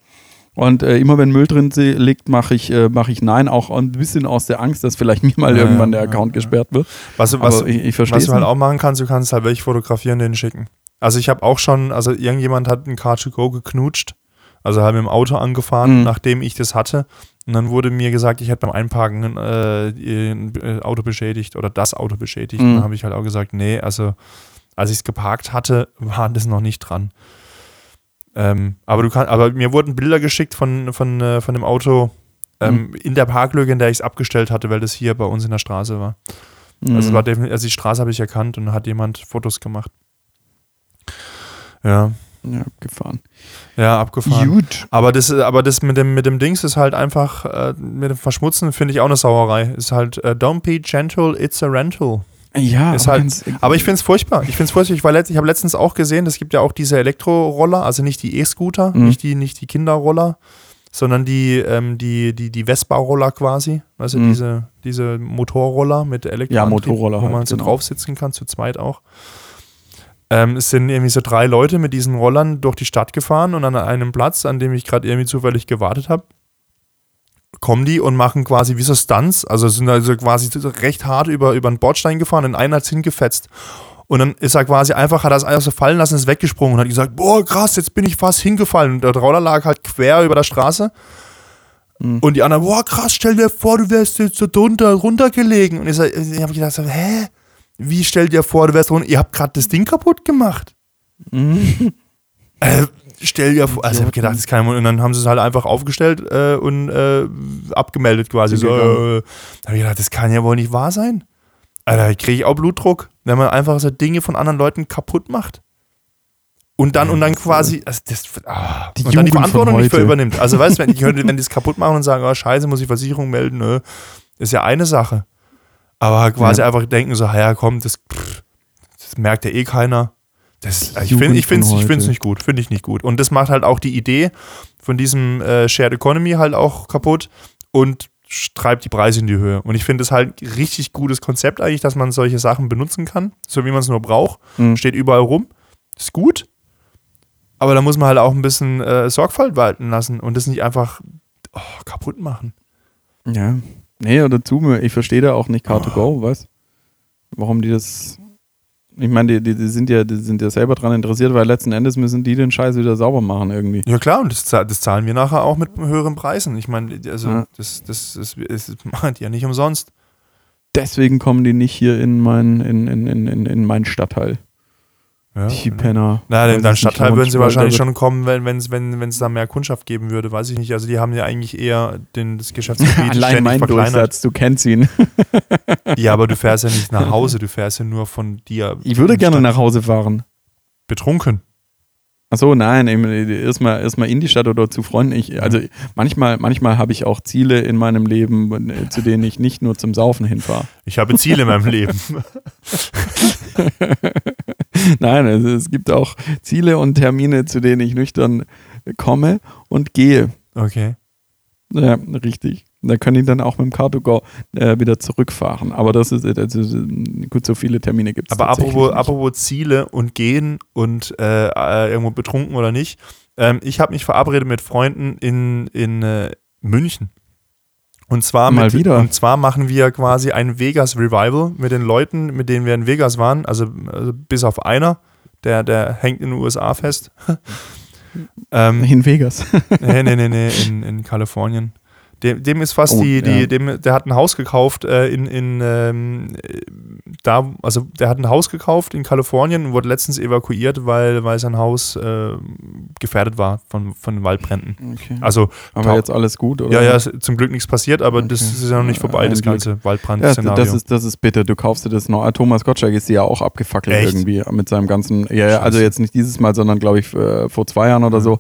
Und äh, immer wenn Müll drin liegt, mache ich, äh, mach ich nein, auch ein bisschen aus der Angst, dass vielleicht mir mal Ja, irgendwann ja, der Account ja. gesperrt wird. Was, du- was, ich, ich was du halt auch machen kannst, du kannst halt welche fotografieren, den schicken. Also ich habe auch schon, also irgendjemand hat ein Car2Go geknutscht, also haben im Auto angefahren, Mhm. nachdem ich das hatte. Und dann wurde mir gesagt, ich hätte beim Einparken äh, ein äh, Auto beschädigt oder das Auto beschädigt. Mhm. Und dann habe ich halt auch gesagt, nee, also als ich es geparkt hatte, war das noch nicht dran. Ähm, aber du kannst, aber mir wurden Bilder geschickt von, von, äh, von dem Auto ähm, in der Parklücke, in der ich es abgestellt hatte, weil das hier bei uns in der Straße war. Also, es Mhm. war definitiv, also die Straße habe ich erkannt und hat jemand Fotos gemacht. Ja, ja, abgefahren. ja, abgefahren. Gut. Aber das, aber das mit dem, mit dem Dings ist halt einfach, äh, mit dem Verschmutzen finde ich auch eine Sauerei. Ist halt, äh, don't be gentle, it's a rental. Ja, Ist aber halt- Aber ich finde es furchtbar. Ich finde es furchtbar. Ich, war letzt, ich habe letztens auch gesehen, es gibt ja auch diese Elektroroller, also nicht die E-Scooter, Mhm. nicht, die, nicht die Kinderroller, sondern die, ähm, die, die, die Vespa-Roller quasi. Du, Mhm. diese, diese Motorroller mit Elektro. Ja, Motorroller Wo halt, man so genau. drauf sitzen kann, zu zweit auch. Ähm, es sind irgendwie so drei Leute mit diesen Rollern durch die Stadt gefahren und an einem Platz, an dem ich gerade irgendwie zufällig gewartet habe, kommen die und machen quasi wie so Stunts, also sind also quasi recht hart über, über einen Bordstein gefahren und einer hat's hingefetzt. Und dann ist er quasi einfach, hat er es einfach so fallen lassen, ist weggesprungen und hat gesagt, boah, krass, jetzt bin ich fast hingefallen. Und der Roller lag halt quer über der Straße. Mhm. Und die anderen, boah, krass, stell dir vor, du wärst jetzt so drunter, runtergelegen. Und ich, ich habe gedacht, hä? Wie stell dir vor, du wärst runter, ihr habt gerade das Ding kaputt gemacht. Mhm. Äh, stell dir vor, also ich habe gedacht, das kann und dann haben sie es halt einfach aufgestellt äh, und äh, abgemeldet quasi. So, gegangen. äh, da habe ich gedacht, das kann ja wohl nicht wahr sein. Alter, kriege ich auch Blutdruck, wenn man einfach so Dinge von anderen Leuten kaputt macht. Und dann, Ja, und dann quasi, also das, ah, Die und dann die Verantwortung nicht für übernimmt. Also weißt du, wenn die, [laughs] wenn die es kaputt machen und sagen, oh scheiße, muss ich Versicherung melden, nö, ist ja eine Sache. Aber quasi Ja. einfach denken so, ja komm, das, pff, das merkt ja eh keiner. Das, ich finde Jugend ich find's, ich find's nicht gut, finde ich nicht gut. Und das macht halt auch die Idee von diesem äh, Shared Economy halt auch kaputt und treibt die Preise in die Höhe. Und ich finde es halt ein richtig gutes Konzept eigentlich, dass man solche Sachen benutzen kann, so wie man es nur braucht. Mhm. Steht überall rum. Ist gut. Aber da muss man halt auch ein bisschen äh, Sorgfalt walten lassen und das nicht einfach oh, kaputt machen. Ja. Nee, oder dazu, ich verstehe da auch nicht Car2Go, was? Warum die das. Ich meine, die, die, die, sind ja, die sind ja selber dran interessiert, weil letzten Endes müssen die den Scheiß wieder sauber machen irgendwie. Ja klar, und das, das zahlen wir nachher auch mit höheren Preisen. Ich meine, also Ja. das, das, das, das, meint ja nicht umsonst. Deswegen kommen die nicht hier in mein, in, in, in, in, in meinen Stadtteil. Ja. Die Penner. Na, Weiß in deinem Stadtteil würden sie wahrscheinlich schon kommen, wenn es wenn, wenn's da mehr Kundschaft geben würde, weiß ich nicht. Also die haben ja eigentlich eher den, das Geschäftsgebiet [laughs] Allein ständig mein verkleinert. Durchsatz, du kennst ihn. [laughs] Ja, aber du fährst ja nicht nach [laughs] Hause, du fährst ja nur von dir. Ich würde gerne Stadt. nach Hause fahren. Betrunken. Achso, nein, erstmal erstmal in die Stadt oder zu Freunden. Ich, also manchmal, manchmal habe ich auch Ziele in meinem Leben, äh, zu denen ich nicht nur zum Saufen hinfahre. Ich habe Ziele in meinem Leben. [laughs] Nein, also es gibt auch Ziele und Termine, zu denen ich nüchtern komme und gehe. Okay. Ja, richtig. Da kann ich dann auch mit dem Car2Go äh, wieder zurückfahren. Aber das ist, also, gut, so viele Termine gibt es Aber apropos, apropos Ziele und gehen und äh, äh, irgendwo betrunken oder nicht. Ähm, ich habe mich verabredet mit Freunden in, in äh, München. Und zwar, Mal mit, wieder. und zwar machen wir quasi ein Vegas Revival mit den Leuten, mit denen wir in Vegas waren. Also, also bis auf einer, der, der hängt in den USA fest. [laughs] Ähm, In Vegas. nee, nee, nee, nee, in, in Kalifornien. Dem, dem ist fast Oh, die, die ja. dem, der hat ein Haus gekauft äh, in, in ähm, äh, da, also der hat ein Haus gekauft in Kalifornien und wurde letztens evakuiert, weil, weil sein Haus äh, gefährdet war von, von den Waldbränden. Okay. Also, Aber jetzt alles gut, oder? ja, ja, zum Glück nichts passiert, aber das Okay. ist ja noch nicht vorbei, Ein das Glück. ganze Ja, Waldbrand-Szenario. das ist, das ist bitter. Du kaufst dir das noch. Ah, Thomas Gottschalk ist ja auch abgefackelt Echt? irgendwie mit seinem ganzen. Ja, ja, also jetzt nicht dieses Mal, sondern glaube ich äh, vor zwei Jahren oder so,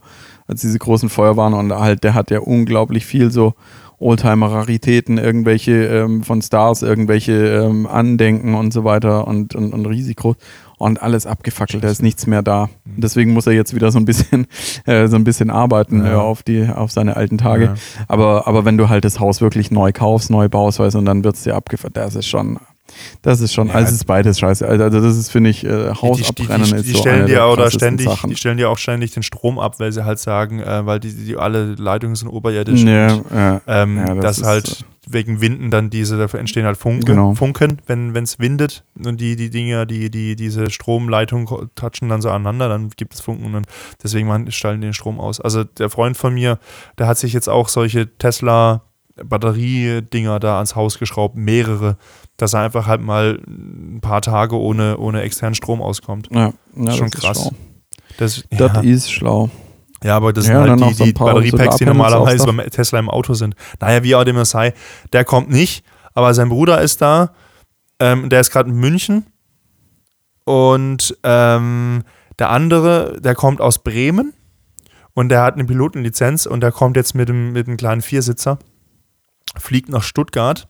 als diese großen Feuer waren. Und halt, der hat ja unglaublich viel so Oldtimer-Raritäten, irgendwelche ähm, von Stars, irgendwelche ähm, Andenken und so weiter und, und, und riesig groß. Und alles abgefackelt, da ist nichts mehr da. Mhm. Deswegen muss er jetzt wieder so ein bisschen, [laughs] äh, so ein bisschen arbeiten Ja. äh, auf, die, auf seine alten Tage. Ja. Aber, aber wenn du halt das Haus wirklich neu kaufst, neu baust, weißt und dann wird es dir abgefahren, das ist schon, das ist schon, Ja. also es ist beides scheiße. Also das ist, finde ich, äh, Haus die, die, die, die so stellen eine dir der auch da krassesten ständig, Sachen. die stellen dir auch ständig den Strom ab, weil sie halt sagen, äh, weil die, die alle Leitungen sind oberirdisch. Ja, und, ja, ähm, Ja, das dass halt wegen Winden dann diese, dafür entstehen halt Funken, Genau. Funken wenn es windet und die, die Dinger, die, die diese Stromleitung touchen dann so aneinander, dann gibt es Funken und deswegen man, stellen die den Strom aus. Also der Freund von mir, der hat sich jetzt auch solche Tesla Batteriedinger da ans Haus geschraubt, mehrere, dass er einfach halt mal ein paar Tage ohne, ohne externen Strom auskommt. ja, ja, schon das krass. Ist. Das, Das ja. ist schlau. Ja, aber das Ja, sind halt die, so die Batteriepacks, die normalerweise beim Tesla im Auto sind. Naja, wie auch immer es sei, der kommt nicht, aber sein Bruder ist da. Ähm, der ist gerade in München. Und ähm, der andere, der kommt aus Bremen. Und der hat eine Pilotenlizenz und der kommt jetzt mit dem, mit dem kleinen Viersitzer, fliegt nach Stuttgart,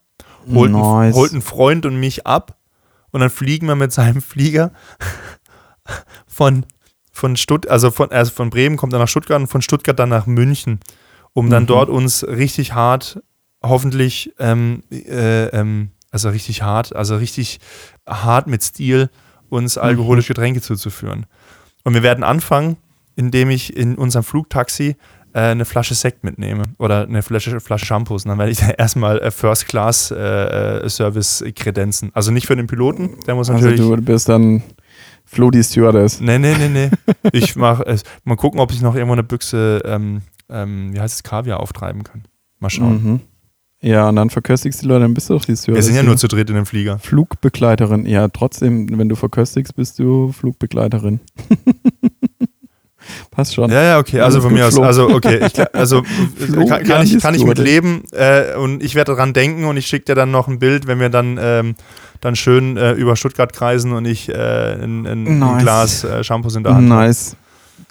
holt, Nice. einen, holt einen Freund und mich ab. Und dann fliegen wir mit seinem Flieger [laughs] von, von, Stutt also von, also von Bremen kommt er nach Stuttgart und von Stuttgart dann nach München, um dann Mhm. dort uns richtig hart, hoffentlich, ähm, äh, ähm, also richtig hart, also richtig hart mit Stil, uns alkoholische Getränke zuzuführen. Und wir werden anfangen, indem ich in unserem Flugtaxi eine Flasche Sekt mitnehme oder eine Flasche, Flasche Shampoos. Und dann werde ich [laughs] da erstmal äh, First-Class-Service kredenzen. Also nicht für den Piloten, der muss Also natürlich. du bist dann Flo die Stewardess. Nee, nee, nee, nee. [laughs] Ich mache es. Mal gucken, ob ich noch irgendwo eine Büchse, ähm, ähm, wie heißt es, Kaviar auftreiben kann. Mal schauen. Mhm. Ja, und dann verköstigst die Leute, dann bist du doch die Stewardess. Wir sind ja nur zu dritt in dem Flieger. Flugbegleiterin. Ja, trotzdem, wenn du verköstigst, bist du Flugbegleiterin. [laughs] Passt schon. Ja, ja, okay. Also von mir aus, also okay, ich, also [laughs] Flo, kann, kann ich, kann ich mit leben äh, und ich werde daran denken und ich schicke dir dann noch ein Bild, wenn wir dann ähm, dann schön äh, über Stuttgart kreisen und ich äh, ein, ein, ein Nice. Glas äh, Shampoos in der Hand habe. Nice.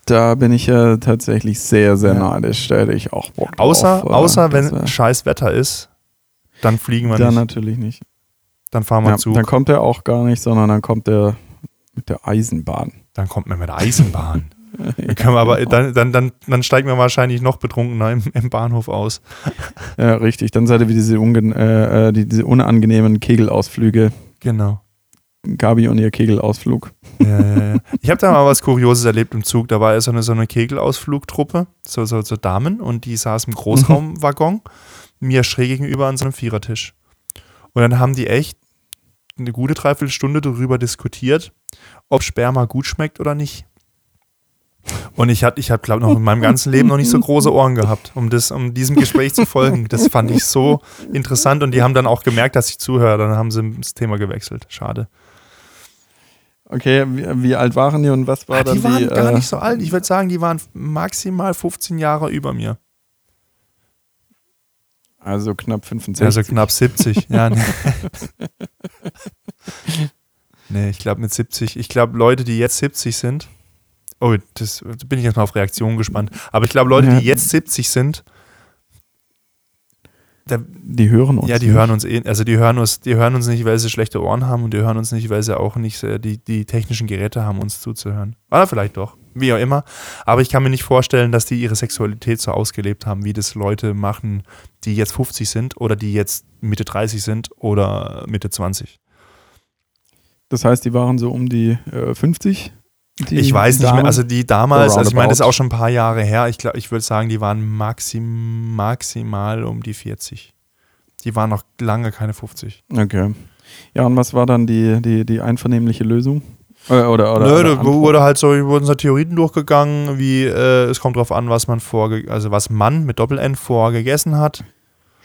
Da bin ich ja tatsächlich sehr, sehr Ja. neidisch. Hätte ich auch Bock drauf. Außer, außer wenn scheiß Wetter ist, dann fliegen wir Dann nicht. natürlich nicht. Dann fahren wir Ja, Zug. dann kommt er auch gar nicht, sondern dann kommt er mit der Eisenbahn. Dann kommt man mit der Eisenbahn. [laughs] Dann, können wir aber, dann, dann, dann, dann steigen wir wahrscheinlich noch betrunkener im, im Bahnhof aus. Ja, richtig. Dann seid ihr wie diese, ungen äh, äh, die, diese unangenehmen Kegelausflüge. Genau. Gabi und ihr Kegelausflug. Ja, ja, ja. Ich habe da mal was Kurioses erlebt im Zug. Da war so eine, so eine Kegelausflugtruppe, so, so, so Damen, und die saßen im Großraumwaggon, mir schräg gegenüber an so einem Vierertisch. Und dann haben die echt eine gute Dreiviertelstunde darüber diskutiert, ob Sperma gut schmeckt oder nicht. Und ich hatte, ich habe, glaube noch in meinem ganzen Leben noch nicht so große Ohren gehabt, um, das, um diesem Gespräch zu folgen. Das fand ich so interessant und die haben dann auch gemerkt, dass ich zuhöre. Dann haben sie das Thema gewechselt. Schade. Okay, wie, wie alt waren die und was war Ah, dann die waren die? gar äh, nicht so alt. Ich würde sagen, die waren maximal 15 Jahre über mir. Also knapp 65. Also knapp 70. ja, nee. [laughs] nee, ich glaube mit 70. Ich glaube, Leute, die jetzt 70 sind. Oh, das da bin ich jetzt mal auf Reaktionen gespannt. Aber ich glaube, Leute, die jetzt 70 sind, da, die hören uns. ja, die nicht. hören uns eh, also die hören uns, die hören uns nicht, weil sie schlechte Ohren haben und die hören uns nicht, weil sie auch nicht äh, die, die technischen Geräte haben, uns zuzuhören. Oder vielleicht doch, wie auch immer. Aber ich kann mir nicht vorstellen, dass die ihre Sexualität so ausgelebt haben, wie das Leute machen, die jetzt 50 sind oder die jetzt Mitte 30 sind oder Mitte 20. Das heißt, die waren so um die äh, 50? Die ich weiß nicht Damen? mehr, also die damals, So also ich meine, das ist auch schon ein paar Jahre her. Ich glaube, ich würde sagen, die waren maxim, maximal um die 40. Die waren noch lange keine 50. Okay. Ja, und was war dann die, die, die einvernehmliche Lösung? Äh, oder, oder, Nö, oder da wurde halt so, wurden so Theorien durchgegangen, wie äh, es kommt drauf an, was man vor, also was man mit Doppel-N vor gegessen hat.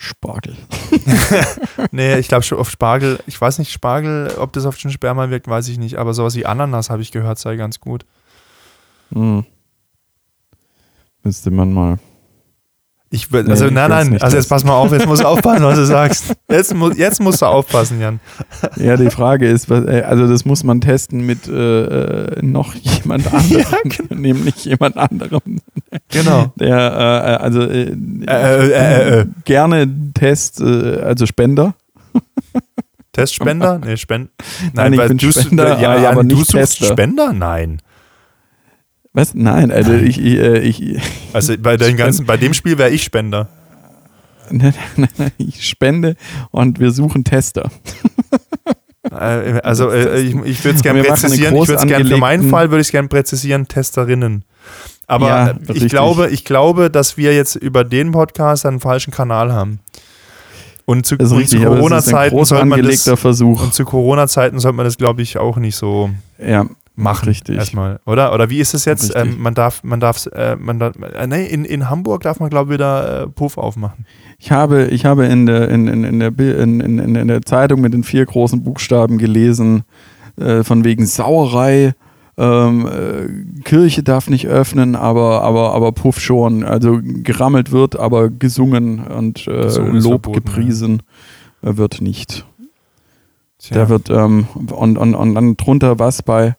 Spargel. [laughs] Nee, ich glaube schon auf Spargel, ich weiß nicht, Spargel, ob das auf den Sperma wirkt, weiß ich nicht, aber sowas wie Ananas habe ich gehört, sei ganz gut. Hm. Müsste man mal. Ich Nee, also ich nein, nein, also jetzt pass mal auf, jetzt musst du aufpassen, was du sagst. [laughs] Jetzt, mu jetzt musst du aufpassen, Jan. Ja, die Frage ist, was, äh, also das muss man testen mit äh, äh, noch [laughs] jemand anderem, nämlich jemand anderem, Genau. der äh, äh, also äh, gerne Test, also Spender. Testspender? Nee, Spend. Nein, ich weil bin du, Spender, ja, ja, aber du nicht Tester. Spender? Nein. Was? Nein, also ich, ich, äh, ich, Also bei, den ganzen, bei dem Spiel wäre ich Spender. [laughs] nein, nein, nein, ich spende und wir suchen Tester. Äh, Also äh, ich, ich würde es gerne präzisieren. Ich würde es gerne für meinen Fall würde ich gerne präzisieren Testerinnen. Aber Ja, ich richtig. glaube, ich glaube, dass wir jetzt über den Podcast einen falschen Kanal haben. Und zu, es Corona-Zeiten sollte man das Versuch. und zu Corona-Zeiten sollte man das, glaube ich, auch nicht so Ja, machen. Richtig. Erstmal, oder? Oder wie ist es jetzt? Ähm, man darf, man darf, äh, man darf, äh, nee, in, in Hamburg darf man, glaube ich, wieder äh, Puff aufmachen. Ich habe, ich habe in, der, in, in, in, der, in, in, in der Zeitung mit den vier großen Buchstaben gelesen, äh, von wegen Sauerei, ähm, äh, Kirche darf nicht öffnen, aber, aber, aber Puff schon. Also gerammelt wird, aber gesungen und äh, Lob verboten, gepriesen äh, wird nicht. Tja. Da wird, ähm, und, und, und dann drunter, was bei,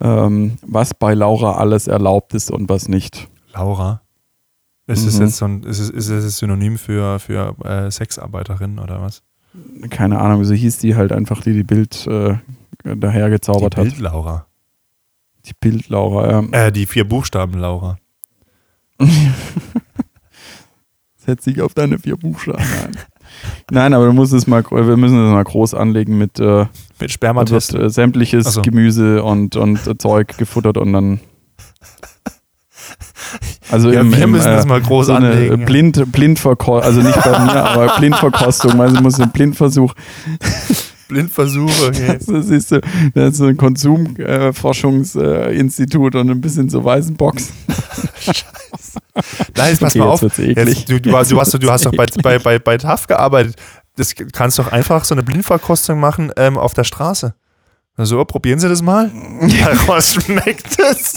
ähm, was bei Laura alles erlaubt ist und was nicht. Laura. Ist es Mhm. jetzt so ein, ist es, ist es ein Synonym für, für äh, Sexarbeiterin oder was? Keine Ahnung, so hieß die halt einfach, die die Bild äh, daher gezaubert die hat. Bild Laura. Die Bild-Laura, ja. Äh, die vier Buchstaben Laura. [laughs] Setz dich auf deine vier Buchstaben ein. Nein, aber du musst es mal, wir müssen es mal groß anlegen mit äh, Mit da wird äh, sämtliches so. Gemüse und, und äh, [laughs] Zeug gefuttert und dann. Also Ja, im, wir im, müssen das mal groß so anlegen. Blind, Blindverkostung, also nicht bei mir, [laughs] aber Blindverkostung, also muss ein Blindversuch. [laughs] Blindversuche. Okay. Das ist so, das ist so ein Konsumforschungsinstitut und ein bisschen so weißen Box. Nein, pass Okay, mal jetzt auf. eklig. Jetzt, du, du, hast- du, hast, du hast doch bei, bei, bei, bei TAF gearbeitet. Das kannst doch einfach so eine Blindverkostung machen ähm, auf der Straße. So, probieren Sie das mal. [laughs] Ja, was schmeckt es?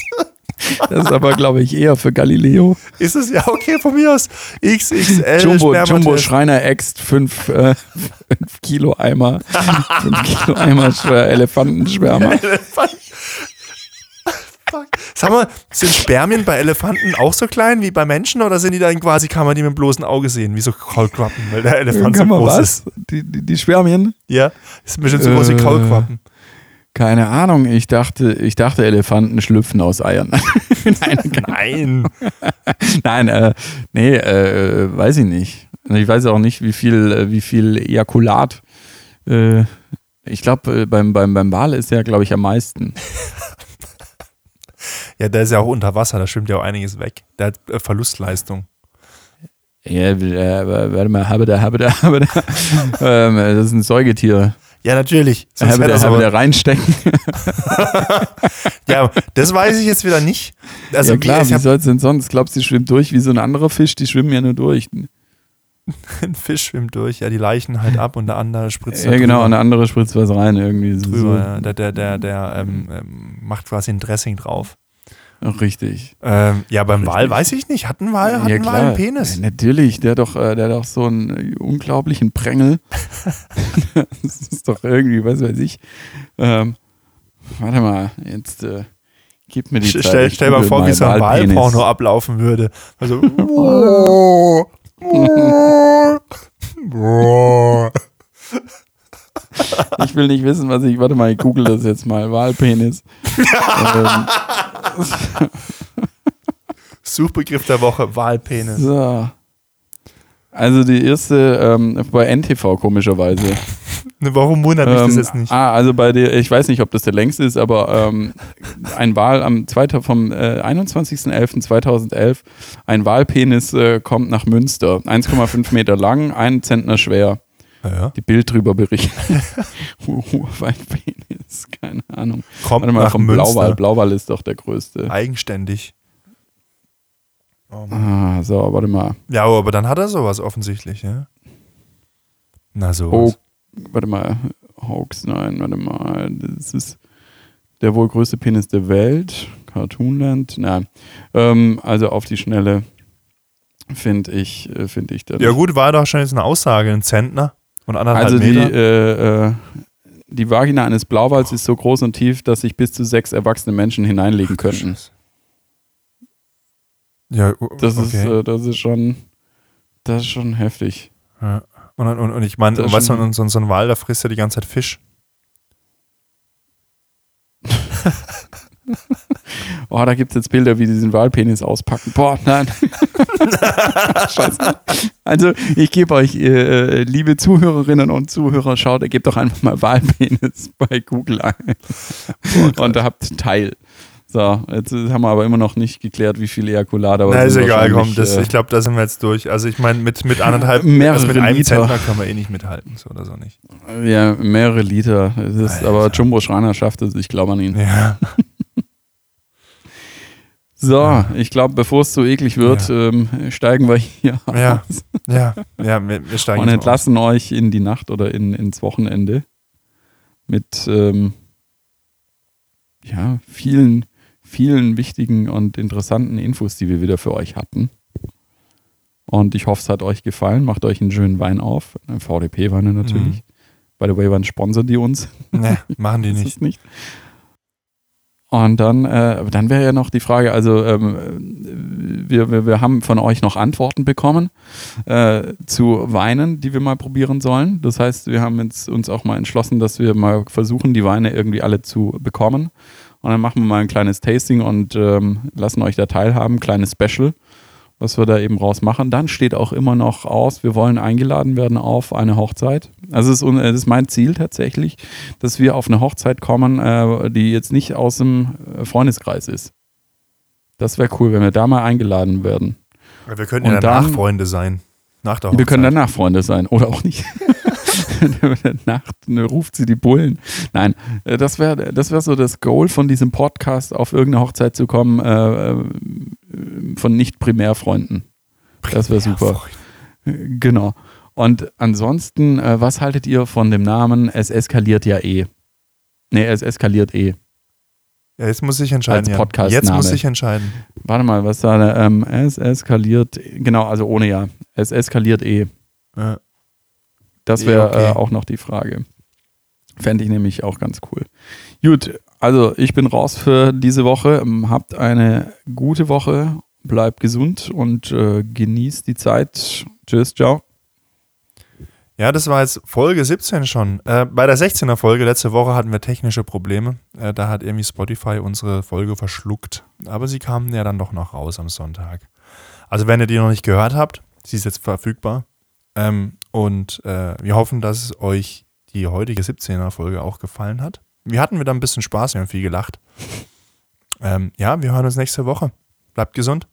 Das ist aber, glaube ich, eher für Galileo. Ist es ja okay von mir aus? XXL Jumbo. Jumbo Schreiner Ext 5 äh, fünf Kilo Eimer. [laughs] 5 Kilo Eimer Elefantensperma. Elefant. Fuck. Sag mal, sind Spermien bei Elefanten auch so klein wie bei Menschen oder sind die dann quasi, kann man die mit dem bloßen Auge sehen, wie so Kaulquappen, weil der Elefant so Kann man groß was? ist? Die, die, die Spermien? Ja, ist ein bisschen so groß wie Äh. Kaulquappen. Keine Ahnung. Ich dachte, ich dachte, Elefanten schlüpfen aus Eiern. [laughs] Nein, Nein. [laughs] Nein, äh, nee, äh, weiß ich nicht. Also Ich weiß auch nicht, wie viel, äh, wie viel Ejakulat. Äh, ich glaube, äh, beim, beim, beim Wal ist ja, glaube ich, am meisten. [laughs] Ja, der ist ja auch unter Wasser, da schwimmt ja auch einiges weg. Der hat äh, Verlustleistung. Ja, äh, warte mal, habe da, habe da, [laughs] habe da. ähm, das ist ein Säugetier. Ja, natürlich. Sonst Habe da, habe da reinstecken. [laughs] ja, das weiß ich jetzt wieder nicht. Also ja klar, wie, ich wie soll es denn sonst? Glaubst du, die schwimmt durch wie so ein anderer Fisch? Die schwimmen ja nur durch. [laughs] ein Fisch schwimmt durch, ja, die Leichen halt ab und der andere spritzt Ja, genau, und der andere spritzt was rein irgendwie. So, drüber. Ja. Der, der, der, der ähm, ähm, macht quasi ein Dressing drauf. Ach, richtig. Ähm, ja, beim Richtig. Wal weiß ich nicht. Hat ein Wal, hat ja, ein Wal einen Penis? Ja, natürlich, der hat doch, äh, der hat doch so einen unglaublichen Prängel. [laughs] das ist doch irgendwie, was weiß ich. Ähm, warte mal, jetzt äh, gib mir die Zeit. Stell, stell mal vor, wie so ein. Walporno ablaufen würde. Also. [laughs] Ich will nicht wissen, was ich. Warte mal, ich google das jetzt mal. Walpenis. ähm, Suchbegriff der Woche, Walpenis. so. Also die erste ähm, bei NTV komischerweise. [laughs] Ne, Warum wundert mich das Ähm, jetzt nicht? Ah, also bei der, ich weiß nicht, ob das der längste ist, aber ähm, ein Wal am zweiter, vom äh, 21.11.2011, ein Walpenis äh, kommt nach Münster. 1,5 Meter lang, ein Zentner schwer. Ja. die Bild drüber berichten. [laughs] Weinpenis, keine Ahnung. Kommt Warte mal, nach vom Münster. Blauwal. Blauwal ist doch der größte. Eigenständig. Oh. Ah, so, warte mal. Ja, aber dann hat er sowas offensichtlich, ja. Na so. Warte mal. Hoax, nein, warte mal. Das ist der wohl größte Penis der Welt. Cartoonland. Nein. Ähm, also auf die Schnelle finde ich, äh, finde ich dann. Ja gut, war doch schon jetzt eine Aussage, ein Zentner und anderthalb Also die, Meter. äh, äh, die Vagina eines Blauwals ist so groß und tief, dass sich bis zu sechs erwachsene Menschen hineinlegen könnten. ja, o- Das ist, äh, das ist schon, das ist schon heftig. ja. Und, und, und ich meine, weißt du, so, so ein Wal, der frisst ja die ganze Zeit Fisch. [laughs] Oh, da gibt es jetzt Bilder, wie die diesen Walpenis auspacken. Boah, nein. [laughs] Scheiße. Also, ich gebe euch, äh, liebe Zuhörerinnen und Zuhörer, schaut, gebt doch einfach mal Walpenis bei Google ein. und da habt Teil. So, jetzt haben wir aber immer noch nicht geklärt, wie viel Ejakulat, aber Na, ist egal, komm, das, äh, ich glaube, da sind wir jetzt durch. Also ich meine, mit, mit anderthalb, [laughs] Mehrere also mit einem Liter. Zentner können wir eh nicht mithalten, so oder so nicht. Ja, mehrere Liter. Das ist, Alter. aber Jumbo Schreiner schafft es, ich glaube an ihn. Ja, [laughs] So, ich glaube, bevor es so eklig wird, ähm, steigen wir hier Ja. aus ja, ja, wir, wir steigen und entlassen euch in die Nacht oder in, ins Wochenende mit ähm, ja, vielen, vielen wichtigen und interessanten Infos, die wir wieder für euch hatten. Und ich hoffe, es hat euch gefallen. Macht euch einen schönen Wein auf. Eine VDP-Weine natürlich. By the way, wann sponsern die uns? Nee, [laughs] machen die nicht. nicht. Und dann, äh, dann wäre ja noch die Frage, also ähm, wir, wir, wir haben von euch noch Antworten bekommen äh, zu Weinen, die wir mal probieren sollen. Das heißt, wir haben jetzt uns auch mal entschlossen, dass wir mal versuchen, die Weine irgendwie alle zu bekommen. Und dann machen wir mal ein kleines Tasting und ähm, lassen euch da teilhaben, kleines Special, was wir da eben raus machen. Dann steht auch immer noch aus, wir wollen eingeladen werden auf eine Hochzeit. Also es ist, das ist mein Ziel tatsächlich, dass wir auf eine Hochzeit kommen, äh, die jetzt nicht aus dem äh, Freundeskreis ist. Das wäre cool, wenn wir da mal eingeladen werden. Wir könnten ja danach Freunde sein. Nach der Hochzeit. Wir können danach Freunde sein oder auch nicht. [laughs] [laughs] Nacht ne, ruft sie die Bullen. Nein, äh, das wäre das wär so das Goal von diesem Podcast, auf irgendeine Hochzeit zu kommen äh, äh, von nicht-Primärfreunden. Das wäre super. Genau. Und ansonsten, äh, was haltet ihr von dem Namen Es eskaliert ja eh? Nee, es eskaliert eh. Ja, jetzt muss ich entscheiden. Als ja. Podcast-Name. Jetzt muss ich entscheiden. Warte mal, was da? da, Ähm, es eskaliert, genau, also ohne ja. Es eskaliert eh. Ja. Das wäre okay. äh, auch noch die Frage. Fände ich nämlich auch ganz cool. Gut, also ich bin raus für diese Woche. Habt eine gute Woche, bleibt gesund und äh, genießt die Zeit. Tschüss, ciao. Ja, das war jetzt Folge 17 schon. Äh, bei der 16er Folge letzte Woche hatten wir technische Probleme. Äh, da hat irgendwie Spotify unsere Folge verschluckt. Aber sie kamen ja dann doch noch raus am Sonntag. Also wenn ihr die noch nicht gehört habt, sie ist jetzt verfügbar. Ähm, und äh, wir hoffen, dass euch die heutige 17er Folge auch gefallen hat. Wir hatten wieder ein bisschen Spaß, wir haben viel gelacht. Ähm, ja, wir hören uns nächste Woche. Bleibt gesund.